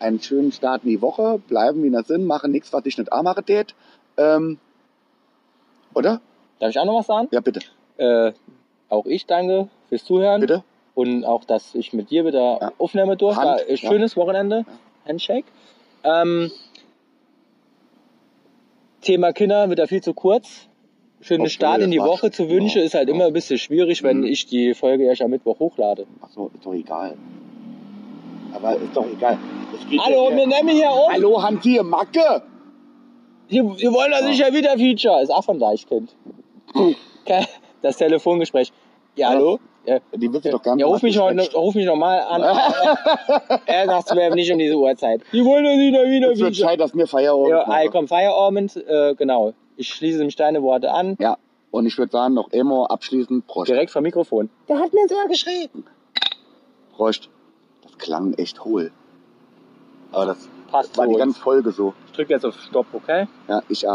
einen schönen Start in die Woche, bleiben wie wir sind, machen nichts, was ich nicht auch machen tät. Ähm, oder? Darf ich auch noch was sagen? Ja, bitte. Äh, auch ich danke fürs Zuhören. Bitte? Und auch, dass ich mit dir wieder Ja. aufnehmen durfte. Hand, War ja. schönes Wochenende. Handshake. Ähm, Thema Kinder wird ja viel zu kurz. Schönen Okay, Start in die Woche schon- zu wünschen ja. ist halt immer ein bisschen schwierig, wenn Mhm. ich die Folge erst am Mittwoch hochlade. Ach so, ist doch egal. Aber ist doch egal. Hallo, ja wir nehmen hier auf. Hallo, Hansi, Macke! Die, die wollen das sicher wieder Feature. Ist auch von Deichkind. Das Telefongespräch. Ja, hallo? Ja, Die wissen doch gar nicht, ja ruf, mich noch, ruf mich noch mal an. er sagt zu mir nicht um diese Uhrzeit. Die wollen das wieder wieder Es wird Feature. Zeit, dass mir Feierabend Ja, machen. ey, komm, Feierabend. Äh, genau. Ich schließe mich deine Worte an. Ja, und ich würde sagen, noch immer abschließend Prost. Direkt vom Mikrofon. Der hat mir sogar geschrieben. Prost. Klang echt hohl. Aber das Passt war die ganze Folge so. Ich drücke jetzt auf Stopp, okay? Ja, ich